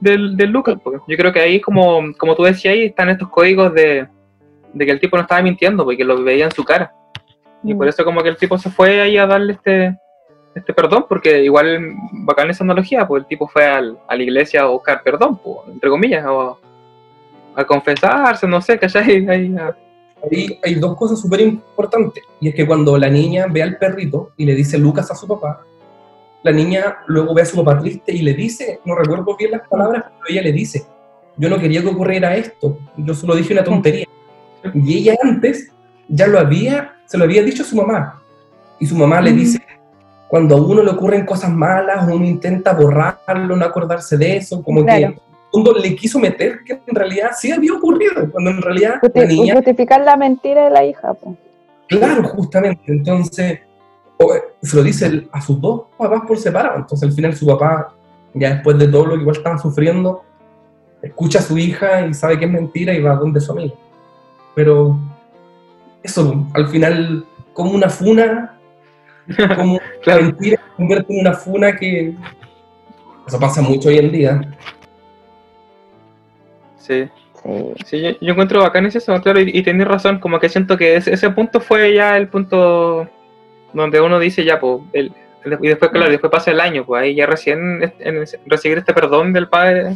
del, del Lucas. porque Yo creo que ahí, como, como tú decías, ahí están estos códigos de, de que el tipo no estaba mintiendo porque lo veía en su cara. Y Mm. por eso como que el tipo se fue ahí a darle este, este perdón, porque igual bacán esa analogía, pues el tipo fue al- a la iglesia a buscar perdón, pues, entre comillas, o a confesarse, no sé, ¿cachai? Ahí, a- Ahí hay dos cosas súper importantes. Y es que cuando la niña ve al perrito y le dice Lucas a su papá, la niña luego ve a su papá triste y le dice, no recuerdo bien las palabras, pero ella le dice, yo no quería que ocurriera esto, yo solo dije una tontería. Y ella antes ya lo había, se lo había dicho a su mamá. Y su mamá le Mm. dice, cuando a uno le ocurren cosas malas, uno intenta borrarlo, no acordarse de eso, como Claro. que uno le quiso meter que en realidad sí había ocurrido, cuando en realidad la Justi- niña Justificar la mentira de la hija. pues. Claro, justamente. Entonces, o- se lo dice a sus dos papás por separado. Entonces, al final, su papá, ya después de todo lo que igual estaba sufriendo, escucha a su hija y sabe que es mentira y va donde su amiga. Pero, eso, al final, como una funa, como Claro. mentira, se convierte en una funa que. Eso pasa mucho hoy en día. sí. Sí. Yo, yo encuentro bacán es eso, claro, y, y tenés razón, como que siento que ese, ese punto fue ya el punto donde uno dice ya, pues, el, el- y después, claro, después pasa el año, pues ahí ya recién en ese- recibir este perdón del padre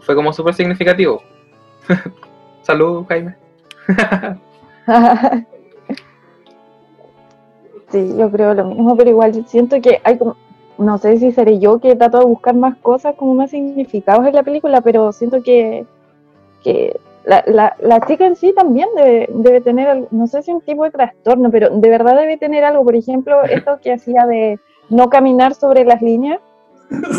fue como súper significativo. Salud, Jaime. Sí, yo creo lo mismo, pero igual siento que hay como, no sé si seré yo que trato de buscar más cosas, como más significados en la película, pero siento que, que la, la, la chica en sí también debe, debe tener, algo- no sé si un tipo de trastorno, pero de verdad debe tener algo, por ejemplo, esto que hacía de no caminar sobre las líneas,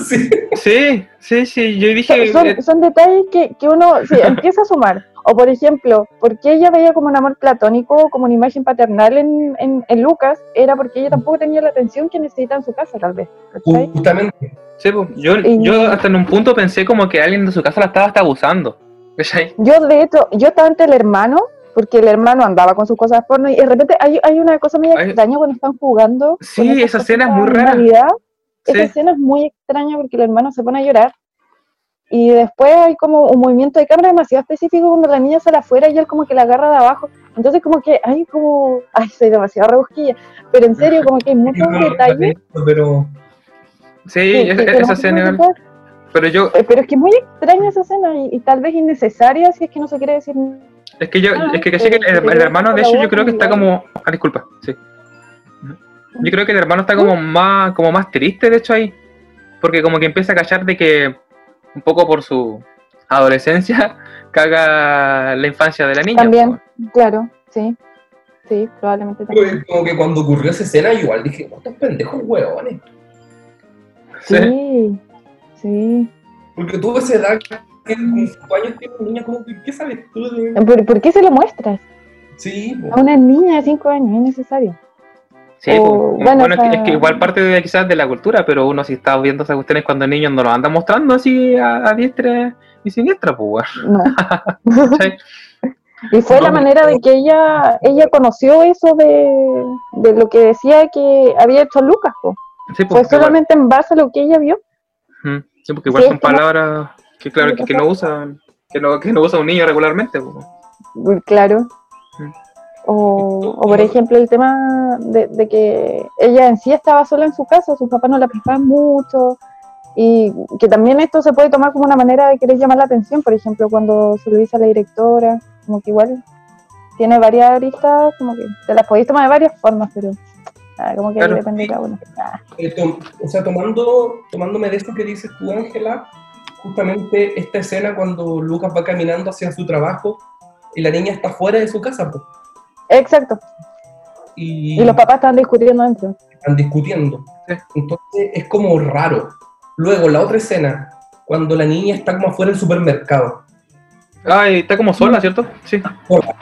sí. Sí, sí, sí, yo son, dije... son- eh, son detalles que, que uno sí, empieza a sumar. O por ejemplo, ¿por qué ella veía como un amor platónico, como una imagen paternal en, en, en Lucas? Era porque ella tampoco tenía la atención que necesita en su casa, tal vez. ¿cachai? Justamente. Sí, pues, yo, Y- yo hasta en un punto pensé como que alguien de su casa la estaba hasta abusando. ¿Cachai? Yo, de hecho, yo estaba entre el hermano, porque el hermano andaba con sus cosas porno, y de repente hay, hay una cosa muy Ay. extraña cuando están jugando. Sí, esa escena es muy rara. Navidad. Esa Sí. escena es muy extraña porque el hermano se pone a llorar. Y después hay como un movimiento de cámara demasiado específico cuando la niña sale afuera y él como que la agarra de abajo. Entonces como que hay como... Ay, soy demasiado rebusquilla. Pero en serio, como que hay muchos detalles. Pero Sí, que- esa, que- que esa escena. Pero yo, Eh, Pero es que es muy extraña esa esena y, y tal vez innecesaria si es que no se quiere decir es que yo, Ah, es que que el, pero- el hermano de hecho yo creo que está como. Ah, disculpa, sí. Yo creo que el hermano está como más, como más triste, de hecho, ahí. Porque como que empieza a cachar de que, un poco por su adolescencia, caga la infancia de la niña. También, claro, sí. Sí, probablemente también. como que cuando ocurrió esa escena, igual dije, estos pendejos huevones. Sí. Sí, sí. Porque tú esa edad, que con cinco años tiene una niña, como que, ¿qué sabes tú de...? ¿Por, por qué se lo muestras? Sí. A una niña de 5 años, es necesario. Sí, O, pues, bueno, bueno, es, que, es igual parte de quizás de la cultura, pero uno si está viendo esas cuestiones cuando el niño no lo anda mostrando así a, a diestra y siniestra, pues. Y fue la manera de que ella ella conoció eso de, de lo que decía que había hecho Lucas. Sí, Fue pues, igual- solamente en base a lo que ella vio. Sí, porque igual Sí, son palabras que claro que, que no usan, que no, que no usa un niño regularmente. pues. Claro. O, o, por ejemplo el tema de, de que ella en sí estaba sola en su casa, sus papás no la pescaban mucho y que también esto se puede tomar como una manera de querer llamar la atención, por ejemplo cuando se lo dice a la directora, como que igual tiene varias aristas, como que te las podéis tomar de varias formas, pero ah, como que Claro. depende de cada uno. Ah, Eh, tom- o sea, tomando, tomándome de esto que dices tú, Ángela, justamente esta escena cuando Lucas va caminando hacia su trabajo y la niña está fuera de su casa, po, Exacto, y, y los papás estaban discutiendo dentro. están discutiendo. Entonces es como raro. Luego, la otra escena, cuando la niña está como afuera del supermercado. Ah, y está como sola, ¿cierto? Sí.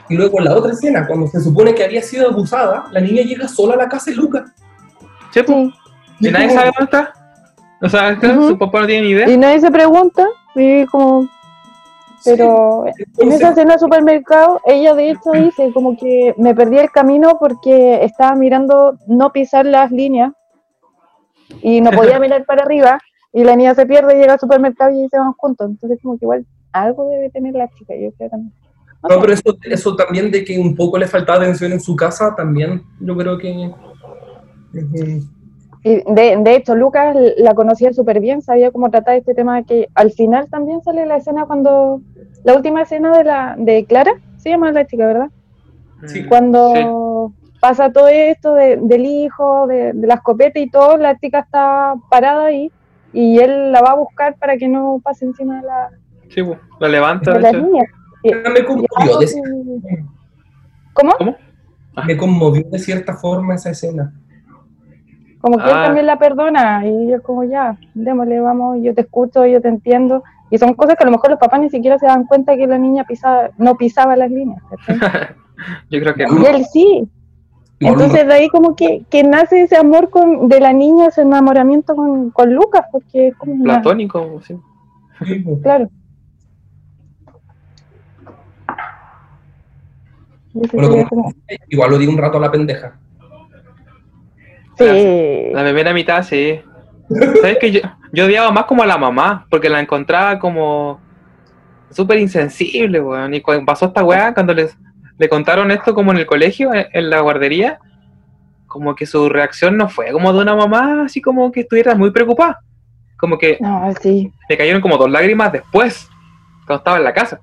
Y luego la otra escena, cuando se supone que había sido abusada, la niña llega sola a la casa de Lucas. Sí, pues. Y nadie como- sabe dónde está. O sea, claro, Ujú. su papá no tiene ni idea. Y nadie se pregunta, y como Pero en esa escena del supermercado, ella de hecho dice como que me perdí el camino porque estaba mirando no pisar las líneas y no podía mirar para arriba y la niña se pierde y llega al supermercado y se van juntos. Entonces como que igual algo debe tener la chica, yo creo también. No pero eso, eso también de que un poco le faltaba atención en su casa, también yo creo que... Y de, de hecho, Lucas la conocía súper bien, sabía cómo tratar este tema que al final también sale la escena cuando, la última escena de la de Clara, se llama la chica, ¿verdad? Sí. Cuando pasa todo esto de- del hijo, de, de la escopeta y todo, la chica está parada ahí y él la va a buscar para que no pase encima de la, Sí, pues, la levanta. de la niña. Y- Me y conmovió, algo de, que- ¿Cómo? me conmovió de cierta forma esa escena. Como que él Ah. también la perdona y yo como ya, démosle, vamos, yo te escucho, yo te entiendo. Y son cosas que a lo mejor los papás ni siquiera se dan cuenta que la niña pisaba, no pisaba las líneas. Yo creo que Y él sí. Entonces de ahí como que, que nace ese amor con, de la niña, ese enamoramiento con, con Lucas, porque es como platónico, sí. Sí. Claro. Bueno, como- Igual lo di un rato a la pendeja. Sí. La primera mitad, sí. ¿Sabes que yo, yo odiaba más como a la mamá, porque la encontraba como súper insensible, weón. Y cuando pasó esta weá, cuando les, le contaron esto como en el colegio, en, en la guardería, como que su reacción no fue como de una mamá, así como que estuviera muy preocupada. Como que No, sí. le cayeron como dos lágrimas después, cuando estaba en la casa.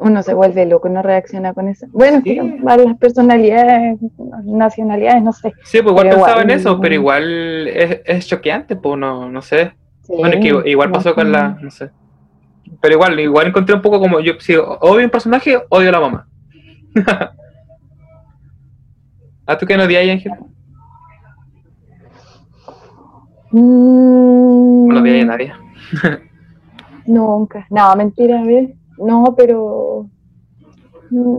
Uno se vuelve loco, no reacciona con eso. Bueno, Sí. pero varias personalidades, nacionalidades, no sé. Sí, pues igual Pero pensaba en eso, pero igual es, es choqueante, pues no, no sé. Sí, Bueno, es que igual- pasó con la. no. Sé. Pero igual, igual encontré un poco como. Yo, si odio un personaje, odio a la mamá. ¿A tú qué no odias, Ángel? Mm, No odias a nadie. Nunca. No, mentira, a ver. No, pero. mm,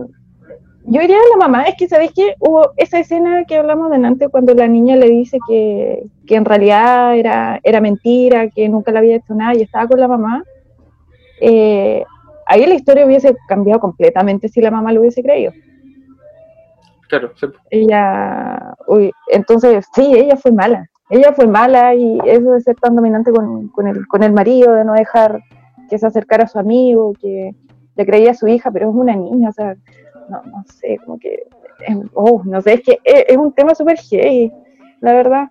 Yo diría a la mamá, es que sabéis que hubo esa escena que hablamos delante cuando la niña le dice que, que en realidad era, era mentira, que nunca le había hecho nada y estaba con la mamá. Eh, ahí la historia hubiese cambiado completamente si la mamá lo hubiese creído. Claro, sí. Ella, uy, entonces, sí, ella fue mala. Ella fue mala y eso de ser tan dominante con, con el, con el marido, de no dejar que se acercara a su amigo, que le creía a su hija, pero es una niña, o sea, no, no sé, como que, es- oh, no sé, es que es, es un tema súper gay, la verdad.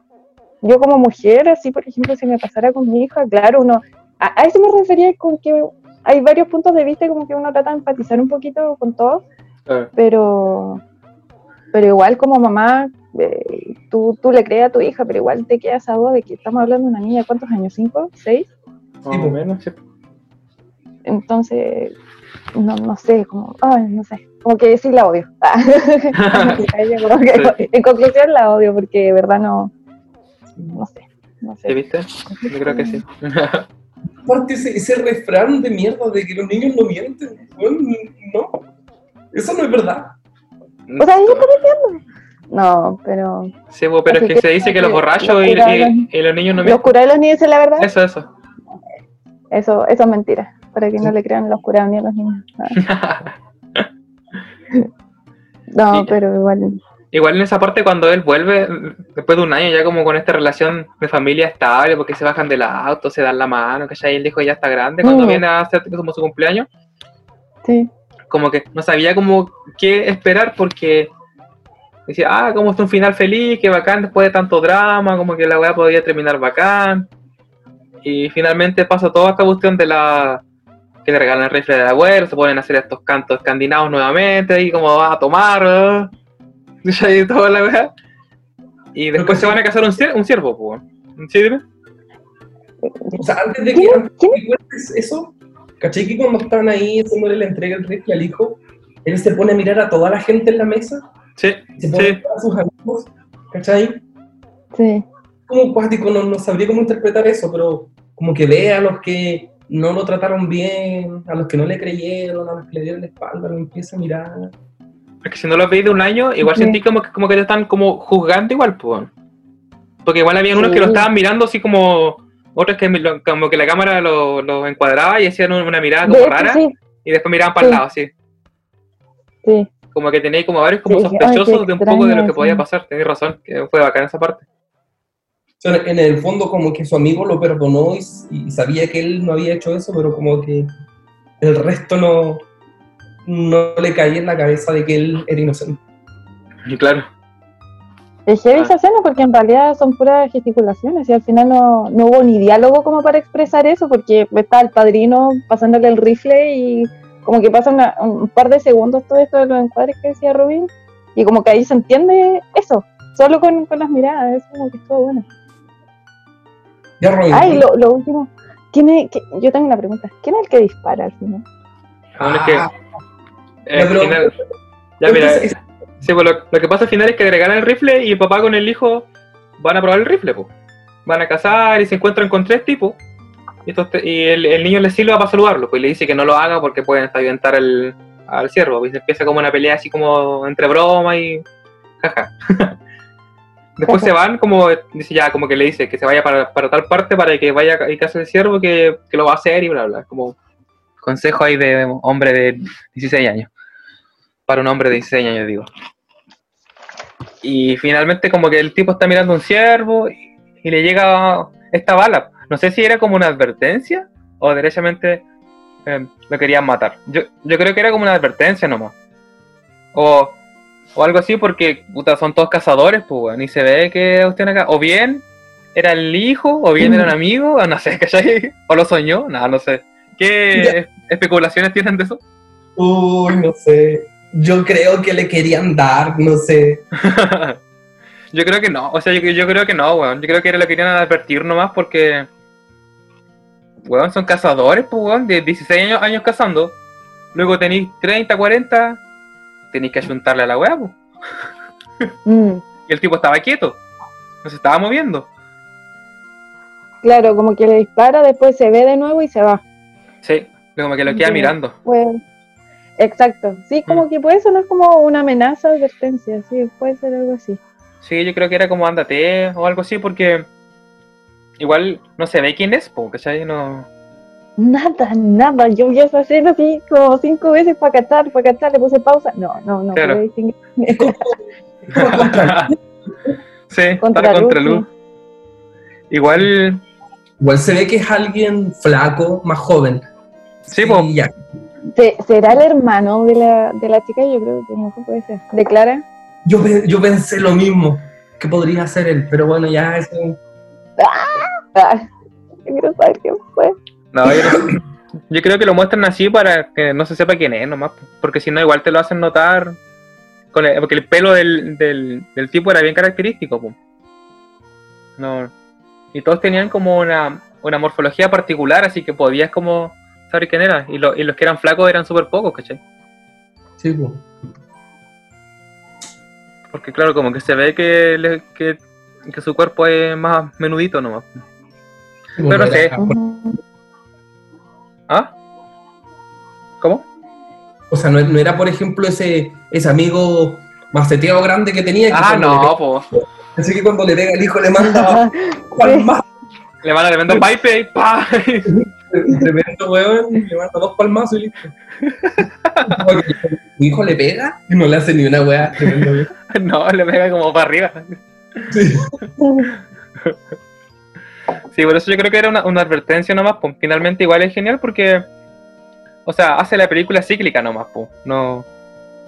Yo como mujer, así por ejemplo, si me pasara con mi hija, claro, uno, a, a eso me refería con que hay varios puntos de vista como que uno trata de empatizar un poquito con Claro. pero pero igual como mamá eh, tú, tú le crees a tu hija pero igual te quedas a duda de que estamos hablando de una niña de cuántos años cinco seis Más o menos. Entonces no, no sé como ay, no sé como que sí la odio en conclusión la odio porque de verdad no no sé no ¿Sí sé viste? Yo creo que sí. Aparte ese, ese refrán de mierda de que los niños no mienten, bueno, no. Eso no es verdad. o sea ella está mintiendo no pero Sí, pero es que que se dice que los los borrachos y, y- y los niños no los mienten. curados de los niños dicen la verdad Eso, eso. eso eso es mentira para que no le crean los curados ni a los niños. No pero igual. Igual en esa parte cuando él vuelve, después de un año ya como con esta relación de familia estable, porque se bajan del auto, se dan la mano, que ya el hijo ya está grande, cuando viene a hacer como su cumpleaños, sí. Como que no sabía como qué esperar porque decía, ah, como está un final feliz, qué bacán después de tanto drama, como que la weá podía terminar bacán. Y finalmente pasa toda esta cuestión de la que le regalan el rifle del abuelo, se ponen a hacer estos cantos escandinavos nuevamente, y como va a tomar, ¿eh? y ahí toda la weá. Y después se van a casar un, cier- un ciervo, pues. ¿Sí, dime? O sea, antes de que, ¿Quién- antes de que eso, ¿cachai que cuando están ahí, ese muere le entrega el rifle al hijo, él se pone a mirar a toda la gente en la mesa, Sí, se pone a sí. mirar a sus amigos, ¿cachai? sí Como cuático, no, no sabría cómo interpretar eso, pero como que ve a los que no lo trataron bien, a los que no le creyeron, a los que le dieron la espalda, lo empieza a mirar. Es que si no lo veis de un año, igual Sí. sentí como que, como que te están como juzgando igual, pues. Porque igual había unos que lo estaban mirando así como, otros que lo- como que la cámara lo, lo encuadraba y hacían un- una mirada como hecho, rara sí, y después miraban para el lado, así. sí. Como que tenéis como varios como Sí, ay, sospechosos de un poco de lo que podía pasar. Tenéis razón, que fue bacán esa parte. O sea, en el fondo como que su amigo lo perdonó y, y sabía que él no había hecho eso, pero como que el resto no, no le caía en la cabeza de que él era inocente. Y claro. Es heavy Ah. esa escena porque en realidad son puras gesticulaciones y al final no, no hubo ni diálogo como para expresar eso porque está el padrino pasándole el rifle y como que pasa una- un par de segundos todo esto de los encuadres que decía Rubin y como que ahí se entiende eso, solo con, con las miradas, es como que estuvo bueno. Ya, Robin. Ay, lo, lo último, ¿quién es, qué- yo tengo una pregunta, ¿quién es el que dispara al final? Bueno, es que, Ah, eh, al pero- final- ya mira, entonces, sí, pues, lo, lo que pasa al final es que le regalan el rifle y el papá con el hijo van a probar el rifle, pues. Van a cazar y se encuentran con tres tipos. Y, estos te- y el, el niño le silba para saludarlo, pues y le dice que no lo haga porque pueden hasta avientar el, al ciervo. Y se empieza como una pelea así como entre broma y jaja. Después se van, como dice ya, como que le dice que se vaya para, para tal parte para que vaya y case el ciervo, que, que lo va a hacer y bla, bla. Como consejo ahí de hombre de 16 años. Para un hombre de 16 años, digo. Y finalmente como que el tipo está mirando un ciervo y, y le llega esta bala. No sé si era como una advertencia o derechamente eh, lo querían matar. Yo, yo creo que era como una advertencia nomás. O, o algo así porque puta, son todos cazadores, pues, weón, y se ve que usted acá. O bien era el hijo, o bien era un amigo, o no sé, ¿cachai? O lo soñó, nada, no sé. ¿Qué Ya. especulaciones tienen de eso? Uy, no sé. Yo creo que le querían dar, no sé. yo creo que no, o sea, yo, yo creo que no, weón. Yo creo que lo querían advertir nomás porque. Weón, son cazadores, pues, weón, de 16 años, años cazando. Luego tenéis 30, 40, tenéis que ayuntarle a la weá. Mm, Y el tipo estaba quieto, no se estaba moviendo. claro, como que le dispara, después se ve de nuevo y se va. Sí, como que lo queda Sí. mirando. Pues, exacto, sí, como Mm. que puede sonar como una amenaza, advertencia, sí, puede ser algo así. Sí, yo creo que era como ándate o algo así, porque igual no se ve quién es, po, ¿cachai? No. Nada, nada, yo vi esa escena así como cinco veces para cachar, para cachar, le puse pausa, no, no, no, Claro. contra- sí, Contra para luz, contraluz. Igual, Igual se ve que es alguien flaco, más joven. sí, Y ya. Se- ¿Será el hermano de la, de la chica? Yo creo que no puede ser. ¿De Clara? Yo, yo pensé lo mismo, que podría ser él, pero bueno, ya eso... Ah, yo quiero saber quién fue. No, yo, no- yo creo que lo muestran así para que no se sepa quién es nomás, po, porque si no, igual te lo hacen notar. Con el- porque el pelo del, del, del tipo era bien característico, po. No. Y todos tenían como una, una morfología particular, así que podías como saber quién era. Y, lo- y los que eran flacos eran súper pocos, ¿cachai? Sí, pues. Porque claro, como que se ve que, le- que, que su cuerpo es más menudito nomás. Sí, Pero pues, sí. ¿Ah? ¿Cómo? O sea, no, no era, por ejemplo, ese, ese amigo maceteado grande que tenía. que Ah, no, le po. así que cuando le pega el hijo le manda palmas. Le van a tremendo pipe y pa. Tremendo weón, le manda dos palmazos y listo. Mi hijo le pega y no le hace ni una weá. Tremendo no, le pega como para arriba. Sí. Sí, por eso yo creo que era una, una advertencia nomás, pues. Finalmente igual es genial porque, o sea, hace la película cíclica nomás, pues. No,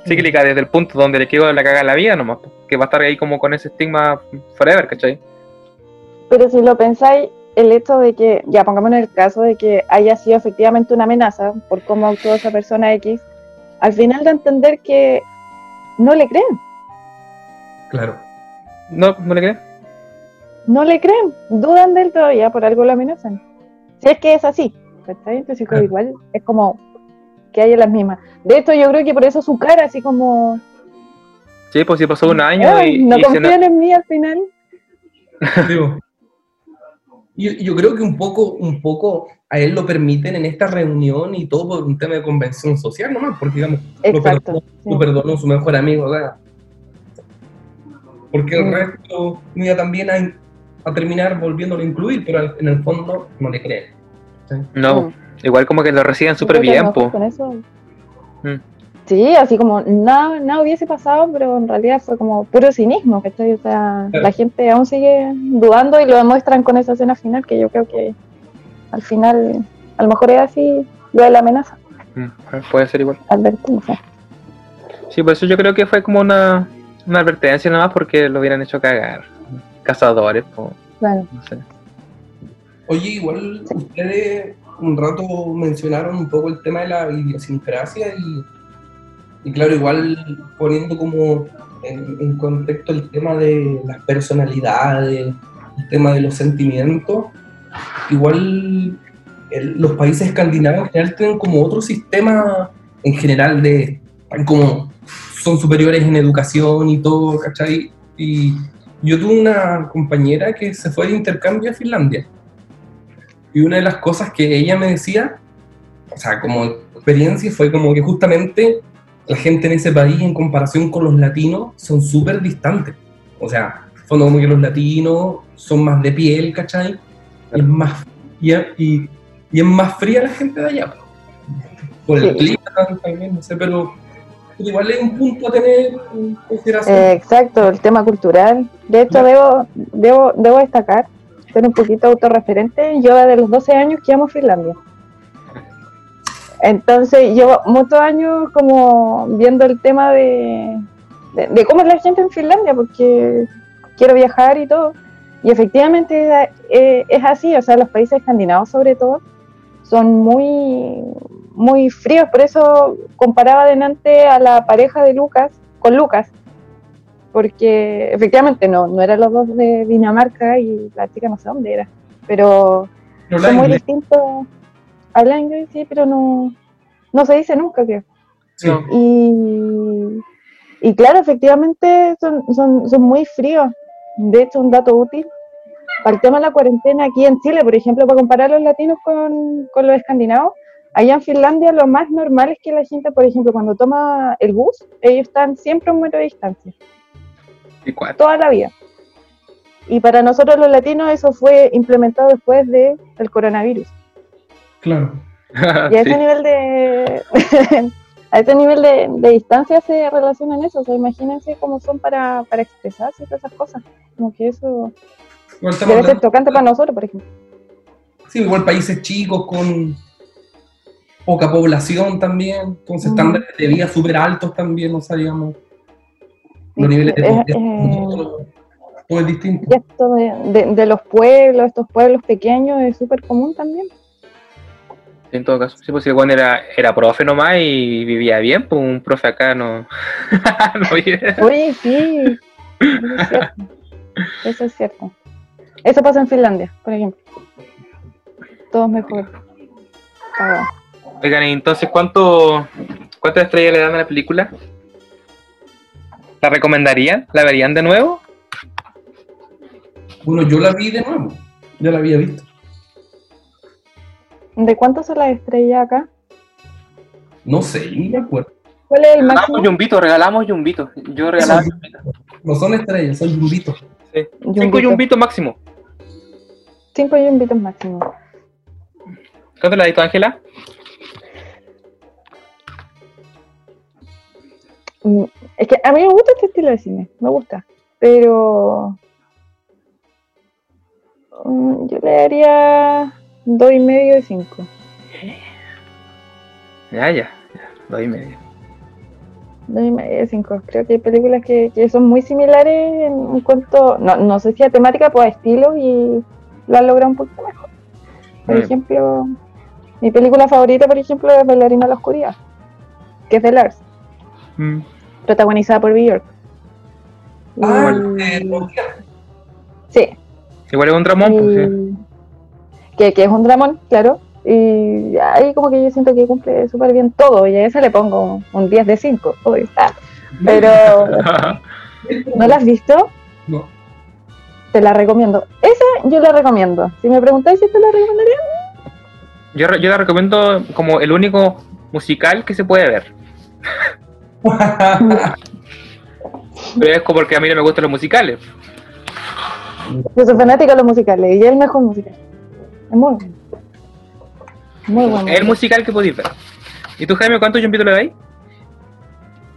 cíclica desde el punto donde le quedó la caga en la vida nomás, po, que va a estar ahí como con ese estigma forever, ¿cachai? Pero si lo pensáis, el hecho de que, ya pongámonos en el caso de que haya sido efectivamente una amenaza por cómo actuó esa persona X, al final de entender que no le creen, Claro. ¿No, no le crees? No le creen, dudan de él todavía, por algo lo amenazan. Si es que es así, ¿cachai? Entonces Claro. igual es como que haya las mismas. De hecho, yo creo que por eso su cara así como, Sí, pues si pasó un año "Ay, y, no y confían en mí al final. Digo, Yo, yo creo que un poco, un poco a él lo permiten en esta reunión y todo por un tema de convención social nomás, porque digamos, lo Exacto. perdonó, sí. lo perdonó su mejor amigo, sea, porque el Mm. resto iba también a, a terminar volviéndolo a incluir, pero al- en el fondo no le creen. No, Mm. igual como que lo reciben súper bien, po. con eso- Mm. Sí, así como nada, nada hubiese pasado, pero en realidad fue como puro cinismo, ¿cachai? O sea, Claro. la gente aún sigue dudando y lo demuestran con esa escena final, que yo creo que al final, a lo mejor es así lo de la amenaza, Mm, Puede ser igual. advertencia. Sí, por eso yo creo que fue como una, una advertencia nada más porque lo hubieran hecho cagar. Cazadores, po, Claro. no sé. Oye, igual ustedes un rato mencionaron un poco el tema de la idiosincrasia y, y claro, igual poniendo como en, en contexto el tema de las personalidades, el tema de los sentimientos, igual el- los países escandinavos en general tienen como otro sistema en general de como son superiores en educación y todo, ¿cachai? Y yo tuve una compañera que se fue de intercambio a Finlandia. Y una de las cosas que ella me decía, o sea, como experiencia, fue como que justamente la gente en ese país, en comparación con los latinos, son súper distantes. O sea, fondo como que los latinos son más de piel, ¿cachai? Y es más, y, y, y es más fría la gente de allá. Por el clima también, no sé, pero igual es un punto a tener en consideración. Eh, exacto, el tema cultural. De hecho, debo, debo, debo destacar, ser un poquito autorreferente, yo desde los 12 años que amo Finlandia. Entonces, llevo muchos años como viendo el tema de, de, de cómo es la gente en Finlandia, porque quiero viajar y todo. Y efectivamente eh, es así, o sea, los países escandinavos sobre todo son muy, muy fríos, por eso comparaba delante a la pareja de Lucas con Lucas, porque efectivamente no, no eran los dos de Dinamarca y la chica no sé dónde era, pero son muy inglés, distintos. Hablan inglés, sí, pero no, no se dice nunca, creo. sí. Y, y claro, efectivamente son, son, son muy fríos. De hecho, un dato útil, para el tema de la cuarentena aquí en Chile, por ejemplo, para comparar los latinos con, con los escandinavos, Allá en Finlandia lo más normal es que la gente, por ejemplo, cuando toma el bus, ellos están siempre a un metro de distancia, ¿Y cuál? toda la vida. Y para nosotros los latinos eso fue implementado después del coronavirus. Claro. Y a ese Sí. nivel de a ese nivel de, de distancia se relacionan eso. O sea, imagínense cómo son para, para expresarse y todas esas cosas. Como que eso debe ser tocante para nosotros, por ejemplo. Sí, igual países chicos con poca población también, entonces Mm. estándares de vida súper altos también, o sea, digamos, los Es- niveles de eh, todo, todo es distinto. Y esto de, de- de los pueblos, estos pueblos pequeños, es súper común también. En todo caso. Sí, pues si el weón era, era profe nomás y vivía bien, pues un profe acá no. no vive. Oye, sí, eso es cierto. Eso es cierto. Eso pasa en Finlandia, por ejemplo. Todo mejor. Ah, Oigan, y entonces, ¿cuánto, ¿cuántas estrellas le dan a la película? ¿La recomendarían? ¿La verían de nuevo? Bueno, yo la vi de nuevo, ya la había visto. ¿De cuánto son las estrellas acá? No sé, no me acuerdo. ¿Cuál es el Regalamos máximo? yumbitos, regalamos yumbitos. Yo regalaba No son estrellas, son yumbitos. cinco Yumbito. yumbitos máximo. Cinco yumbitos máximo. ¿Cuánto le has dito, Ángela? Es que a mí me gusta este estilo de cine, me gusta. Pero mm, yo le daría dos y medio de cinco. Ya, ya. ya, Dos y medio. Dos y medio de cinco. Creo que hay películas que, que son muy similares en cuanto, no, no sé si a temática, pues a estilo y lo han logrado un poquito mejor. Por Mm. ejemplo, mi película favorita, por ejemplo, es Bailarina a la Oscuridad, que es de Lars, Mm. protagonizada por Björk. Ah, eh, sí, Igual es un dramón, pues, sí. que, que es un dramón, claro. Y ahí como que yo siento que cumple súper bien todo. Y a esa le pongo un 10 de 5. Uy, está. Pero, ¿no la has visto? No. Te la recomiendo. Esa yo la recomiendo. Si me preguntáis si te la recomendaría, yo, re- yo la recomiendo como el único musical que se puede ver. Pero es como porque a mí no me gustan los musicales. yo soy fanática de los musicales y es el mejor musical. Es muy bueno. Muy bueno. Es el musical que podéis ver. ¿Y tú, Jaime, cuántos yumbitos le dais?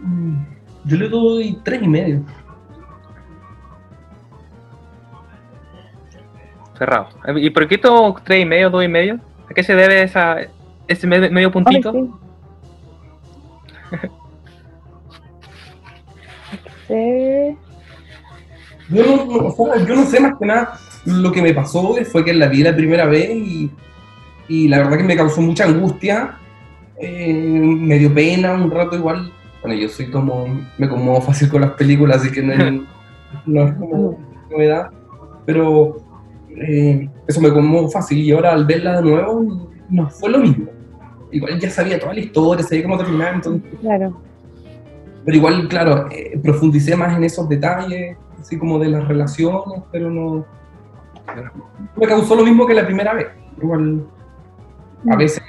Mm, Yo le doy tres y medio. Cerrado. ¿Y por qué todo tres y medio, dos y medio? ¿A qué se debe esa, ese me- medio Ay, puntito? sí. Sí. Yo no, no, o sea, yo no sé más que nada. Lo que me pasó fue que la vi la primera vez y, y la verdad que me causó mucha angustia. eh, me dio pena un rato igual. Bueno, yo soy como. Me conmuevo fácil con las películas, así que no, es- no es como novedad. Pero eh, eso me conmuevo fácil y ahora al verla de nuevo no fue lo mismo. Igual ya sabía toda la historia, sabía cómo terminar, entonces Claro. Pero igual, claro, eh, profundicé más en esos detalles, así como de las relaciones, pero no. Me causó lo mismo que la primera vez. Igual, a Mm. veces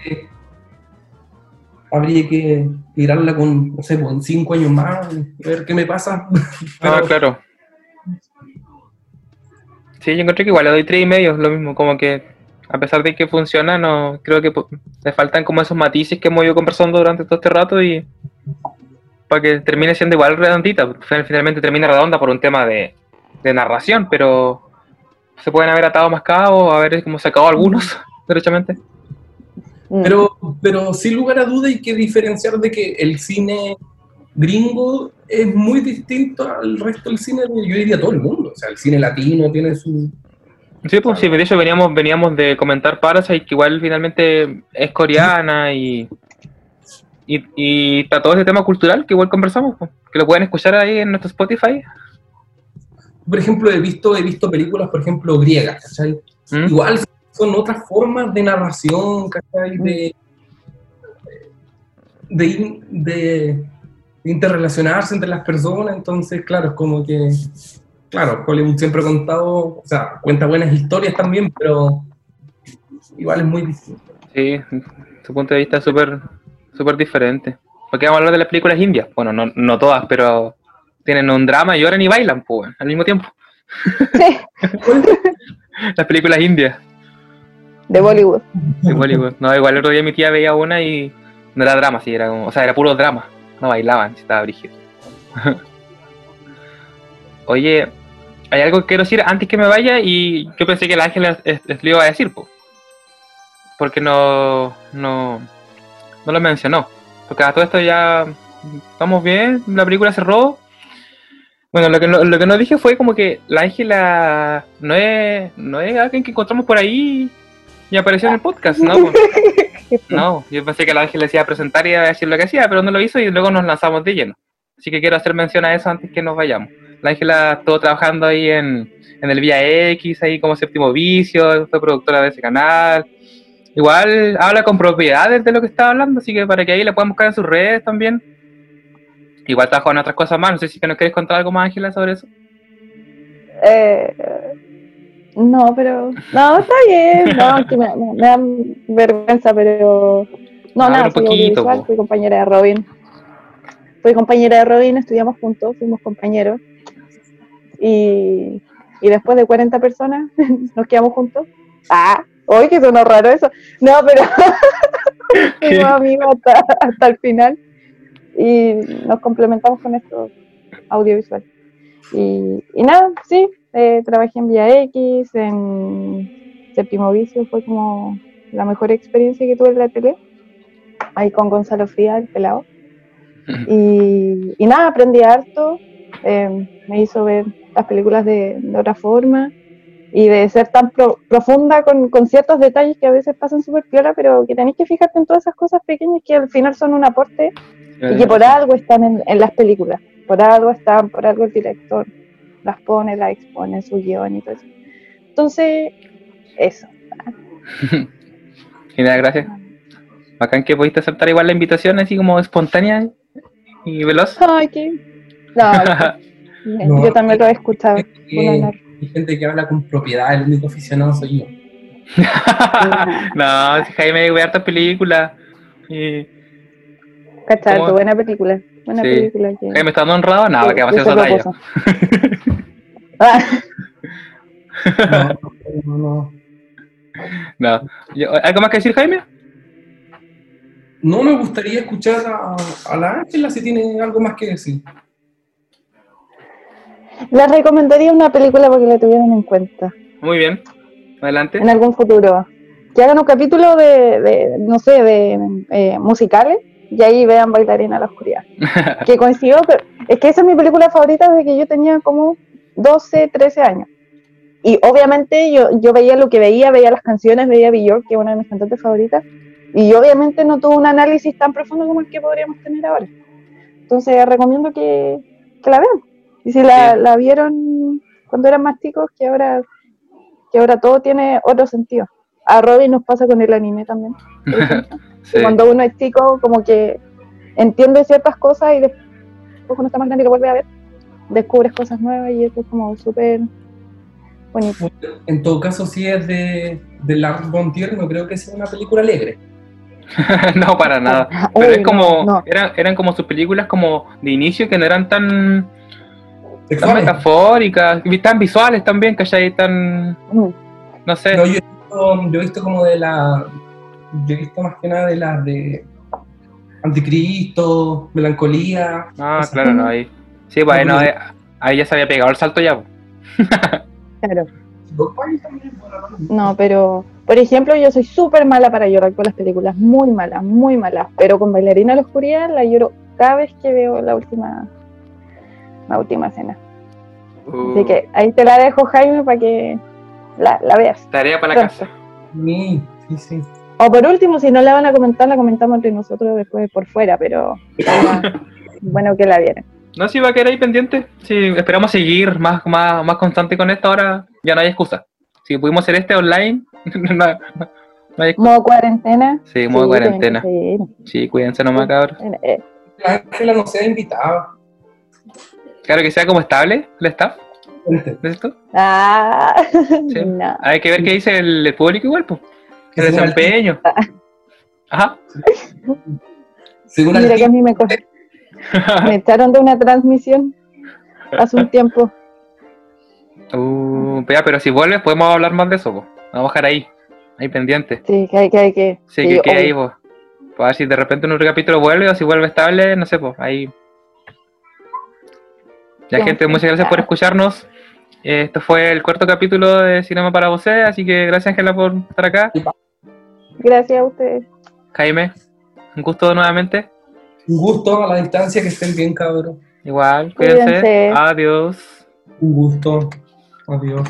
habría que mirarla con, no sé, pues, en cinco años más, y ver qué me pasa. Ah, claro. Sí, yo encontré que igual le doy tres y medio, lo mismo, como que a pesar de que funciona, no creo que le faltan como esos matices que hemos ido conversando durante todo este rato y para que termine siendo igual redondita, finalmente termina redonda por un tema de, de narración, pero se pueden haber atado más cabos, haber como sacado algunos, derechamente. Mm. pero, pero sin lugar a duda hay que diferenciar de que el cine gringo es muy distinto al resto del cine, de- yo diría todo el mundo. O sea, el cine latino tiene su, Sí, pues sí, de hecho veníamos, veníamos de comentar Parasite, que igual finalmente es coreana y, y, y está todo ese tema cultural que igual conversamos, que lo pueden escuchar ahí en nuestro Spotify. por ejemplo, he visto, he visto películas, por ejemplo, griegas, ¿cachai? ¿Mm? Igual son otras formas de narración, ¿cachai? De, de, in- de interrelacionarse entre las personas, entonces, claro, es como que, claro, Hollywood siempre ha contado, o sea, cuenta buenas historias también, pero igual es muy distinto. Sí, tu punto de vista es súper súper diferente. Porque vamos a hablar de las películas indias. Bueno, no, no todas, pero tienen un drama y lloran y bailan, pues, al mismo tiempo. Sí, Las películas indias de Bollywood. de Bollywood. No, igual el otro día mi tía veía una y no era drama, sí, era como, o sea, era puro drama. No bailaban, estaba brígido. Oye, hay algo que quiero decir antes que me vaya y yo pensé que el ángel es- es- es- lo iba a decir, po. porque no, no, no lo mencionó. Porque a todo esto ya estamos bien, la película cerró. Bueno, lo que no, lo que no dije fue como que la Ángela no es, no es alguien que encontramos por ahí y apareció en el podcast, ¿no? No, yo pensé que la Ángela se iba a presentar y iba a decir lo que hacía, pero no lo hizo y luego nos lanzamos de lleno. Así que quiero hacer mención a eso antes que nos vayamos. La Ángela estuvo trabajando ahí en, en el Vía X, ahí como séptimo vicio, fue productora de ese canal. Igual habla con propiedades de lo que estaba hablando, así que para que ahí la puedan buscar en sus redes también. Igual trabajó en otras cosas más, no sé si que nos quieres contar algo más, Ángela, sobre eso. Eh, no, pero. No, está bien. No, que me, me- da vergüenza, pero. No, nada, soy audiovisual, fui compañera de Robin. Fui compañera de Robin, estudiamos juntos, fuimos compañeros. Y, y después de 40 personas nos quedamos juntos. Ah, hoy que sonó raro eso. No, pero fuimos amigos hasta, hasta el final. Y nos complementamos con esto audiovisual. Y, y nada, sí, eh, trabajé en Vía X, en Séptimo Vicio, fue como la mejor experiencia que tuve en la tele, ahí con Gonzalo Fría, el pelado. Y, y nada, aprendí harto, eh, me hizo ver las películas de, de otra forma y de ser tan pro- profunda con, con ciertos detalles que a veces pasan súper piola, pero que tenéis que fijarte en todas esas cosas pequeñas que al final son un aporte y que por algo están en, en las películas, por algo están, por algo el director las pone, las expone en su guion y todo eso. Entonces, eso. Genial, gracias. Bacán que pudiste aceptar igual la invitación así como espontánea y veloz. Ay, qué. No, yo también lo he escuchado. Un Eh, hay gente que habla con propiedad, el único aficionado soy yo. no, si Jaime ve hartas películas. Y Cachar, ¿Cómo? buena película. Buena Sí. película. Que, Jaime está dando honrado, nada, que- que va a que hacer se esa talla. propuso. Ah, No, no, no. No. ¿Algo más que decir, Jaime? No me gustaría escuchar a, a la Ángela si tiene algo más que decir. Les recomendaría una película para que la tuvieran en cuenta Muy bien. Adelante. en algún futuro. Que hagan un capítulo de, de, no sé, de eh, musicales y ahí vean Bailarina a la Oscuridad. que coincidió, pero es que esa es mi película favorita desde que yo tenía como 12, 13 años. Y obviamente yo, yo veía lo que veía, veía las canciones, veía Björk, que es una de mis cantantes favoritas, y obviamente no tuvo un análisis tan profundo como el que podríamos tener ahora. Entonces recomiendo que, que la vean. Y si la, la vieron cuando eran más chicos, que ahora, que ahora todo tiene otro sentido. A Robin nos pasa con el anime también. Sí. Cuando uno es chico, como que entiende ciertas cosas y después cuando está más grande y lo vuelve a ver, descubres cosas nuevas y eso es como súper bonito. En todo caso, si es de, de Lars von Trier, no creo que sea una película alegre. no, para nada. Pero Uy, es como, no, no. Eran, eran como sus películas como de inicio que no eran tan, tan metafóricas, tan visuales también, ¿cachai? Tan, Mm. no sé. No, yo, he visto, yo he visto como de la. Yo he visto más que nada de las de. Anticristo, Melancolía. Ah, claro, no, ahí. Sí, bueno, ahí, ahí ya se había pegado el salto ya. Claro. No, pero, por ejemplo, yo soy súper mala para llorar con las películas, muy mala, muy mala. Pero con Bailarina a la Oscuridad la lloro cada vez que veo la última, la última escena. Así Uh, que ahí te la dejo, Jaime, para que la, la veas. tarea para la pronto. casa. Sí, sí, sí. O por último, si no la van a comentar, la comentamos entre nosotros después por fuera, pero bueno que la vieran. No, si va a quedar ahí pendiente. Sí, esperamos seguir más, más, más constante con esto. Ahora ya no hay excusa. Si pudimos hacer este online, no, no- no hay excusa. Modo cuarentena. Sí, modo cuarentena. Sí, cuídense nomás, cabros. Eh, eh, La Ángela no sea invitada. Claro que sea como estable el staff de esto. Ah, Sí. no. Hay que ver qué dice el, el público igual, pues. El Que desempeño. Ajá. Según Mira que a mí me, me echaron de una transmisión hace un tiempo. Uh, pero si vuelves podemos hablar más de eso, po. Vamos a dejar ahí, ahí pendiente. Sí, que hay que, hay que. Sí, que quede ahí, po. Para ver si de repente en otro capítulo vuelve o si vuelve estable, no sé, pues ahí. Ya, Ya, gente, muchas gracias por escucharnos. Eh, Esto fue el cuarto capítulo de Cinema para Vos, así que gracias, Ángela, por estar acá. Gracias a ustedes. Jaime, un gusto nuevamente. un gusto a la distancia, que estén bien, cabrón. Igual, cuídense. Cuídense. Adiós. Un gusto. Adiós.